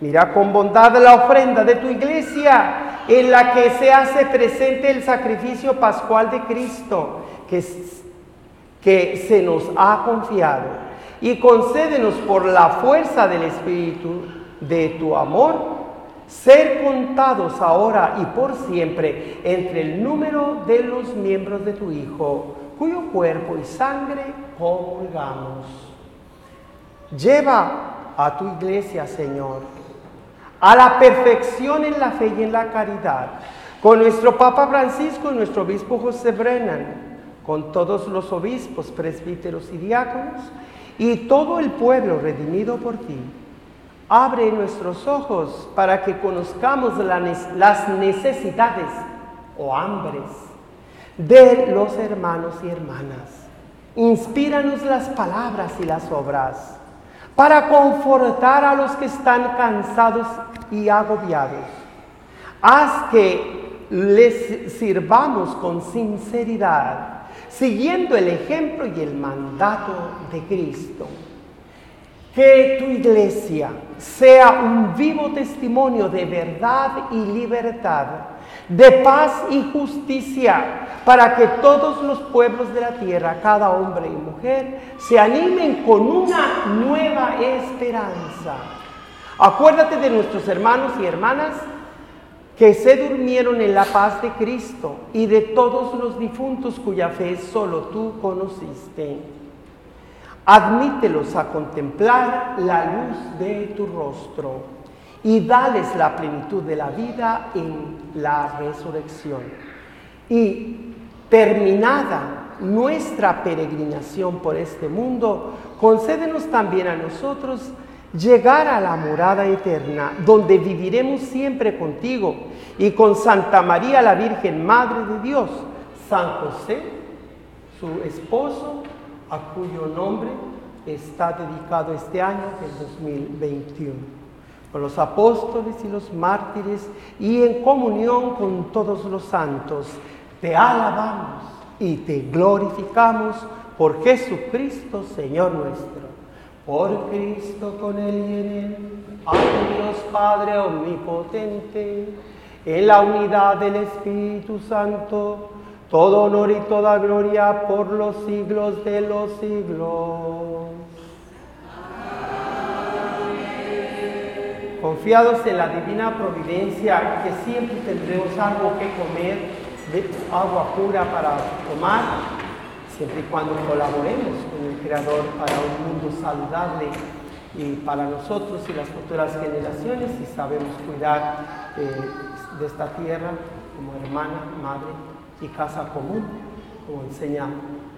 Mira con bondad la ofrenda de tu iglesia en la que se hace presente el sacrificio pascual de Cristo que, que se nos ha confiado. Y concédenos por la fuerza del Espíritu de tu amor ser contados ahora y por siempre entre el número de los miembros de tu Hijo, cuyo cuerpo y sangre comulgamos. Lleva a tu iglesia, Señor, a la perfección en la fe y en la caridad, con nuestro Papa Francisco y nuestro obispo José Brennan, con todos los obispos, presbíteros y diáconos, y todo el pueblo redimido por ti. Abre nuestros ojos para que conozcamos las necesidades o hambres de los hermanos y hermanas. Inspíranos las palabras y las obras para confortar a los que están cansados y agobiados. Haz que les sirvamos con sinceridad, siguiendo el ejemplo y el mandato de Cristo. Que tu iglesia sea un vivo testimonio de verdad y libertad, de paz y justicia, para que todos los pueblos de la tierra, cada hombre y mujer, se animen con una nueva esperanza. Acuérdate de nuestros hermanos y hermanas que se durmieron en la paz de Cristo y de todos los difuntos cuya fe solo tú conociste. Admítelos a contemplar la luz de tu rostro y dales la plenitud de la vida en la resurrección. Y terminada nuestra peregrinación por este mundo, concédenos también a nosotros llegar a la morada eterna, donde viviremos siempre contigo y con Santa María la Virgen, Madre de Dios, San José, su esposo, a cuyo nombre está dedicado este año del 2021. Con los apóstoles y los mártires y en comunión con todos los santos, te alabamos y te glorificamos por Jesucristo, Señor nuestro. Por Cristo con Él y en Él, a Dios Padre Omnipotente, en la unidad del Espíritu Santo, todo honor y toda gloria por los siglos de los siglos. Confiados en la divina providencia, que siempre tendremos algo que comer, agua pura para tomar, siempre y cuando colaboremos con el Creador para un mundo saludable y para nosotros y las futuras generaciones y sabemos cuidar eh, de esta tierra como hermana, madre y casa común, como enseña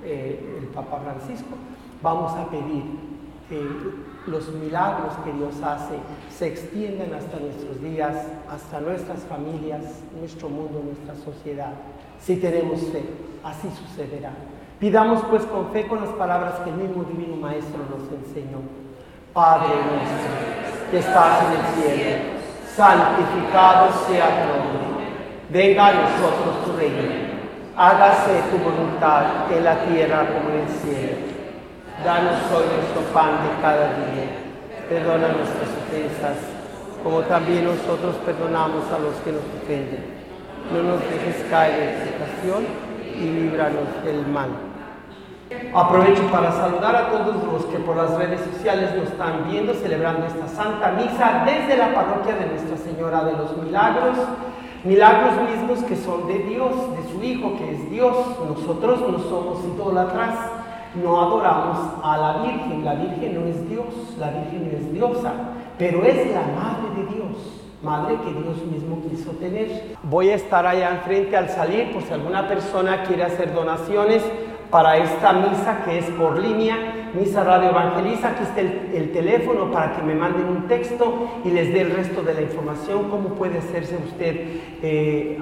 eh, el Papa Francisco, vamos a pedir que los milagros que Dios hace se extiendan hasta nuestros días, hasta nuestras familias, nuestro mundo, nuestra sociedad. Si tenemos fe, así sucederá. Pidamos pues con fe con las palabras que el mismo Divino Maestro nos enseñó. Padre nuestro, que estás en el cielo, santificado sea tu nombre. Venga a nosotros tu reino. Hágase tu voluntad en la tierra como en el cielo. Danos hoy nuestro pan de cada día. Perdona nuestras ofensas, como también nosotros perdonamos a los que nos ofenden. No nos dejes caer en tentación y líbranos del mal. Aprovecho para saludar a todos los que por las redes sociales nos están viendo celebrando esta Santa Misa desde la parroquia de Nuestra Señora de los Milagros. Milagros mismos que son de Dios, de su Hijo que es Dios. Nosotros no somos idólatras, no adoramos a la Virgen. La Virgen no es Dios, la Virgen es diosa, pero es la Madre de Dios. Madre que Dios mismo quiso tener. Voy a estar allá enfrente al salir por si alguna persona quiere hacer donaciones para esta misa que es por línea, Misa Radio Evangeliza. Aquí está el, el teléfono para que me manden un texto y les dé el resto de la información, cómo puede hacerse usted eh,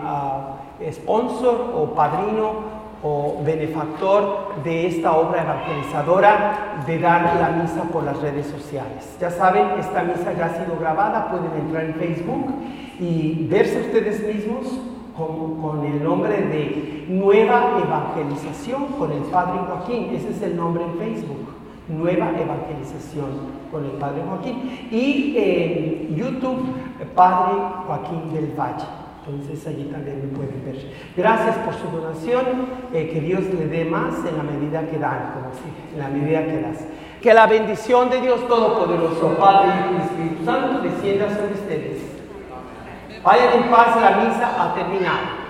sponsor o padrino o benefactor de esta obra evangelizadora de dar la misa por las redes sociales. Ya saben, esta misa ya ha sido grabada, pueden entrar en Facebook y verse ustedes mismos con, con, el nombre de Nueva Evangelización con el Padre Joaquín. Ese es el nombre en Facebook. Nueva Evangelización con el Padre Joaquín. Y en YouTube, Padre Joaquín del Valle. Entonces allí también me pueden ver. Gracias por su donación. Eh, que Dios le dé más en la medida que dan, como así, en la medida que das. Que la bendición de Dios Todopoderoso, Padre, y Espíritu Santo, descienda sobre ustedes. Vayan en paz, la misa ha terminado.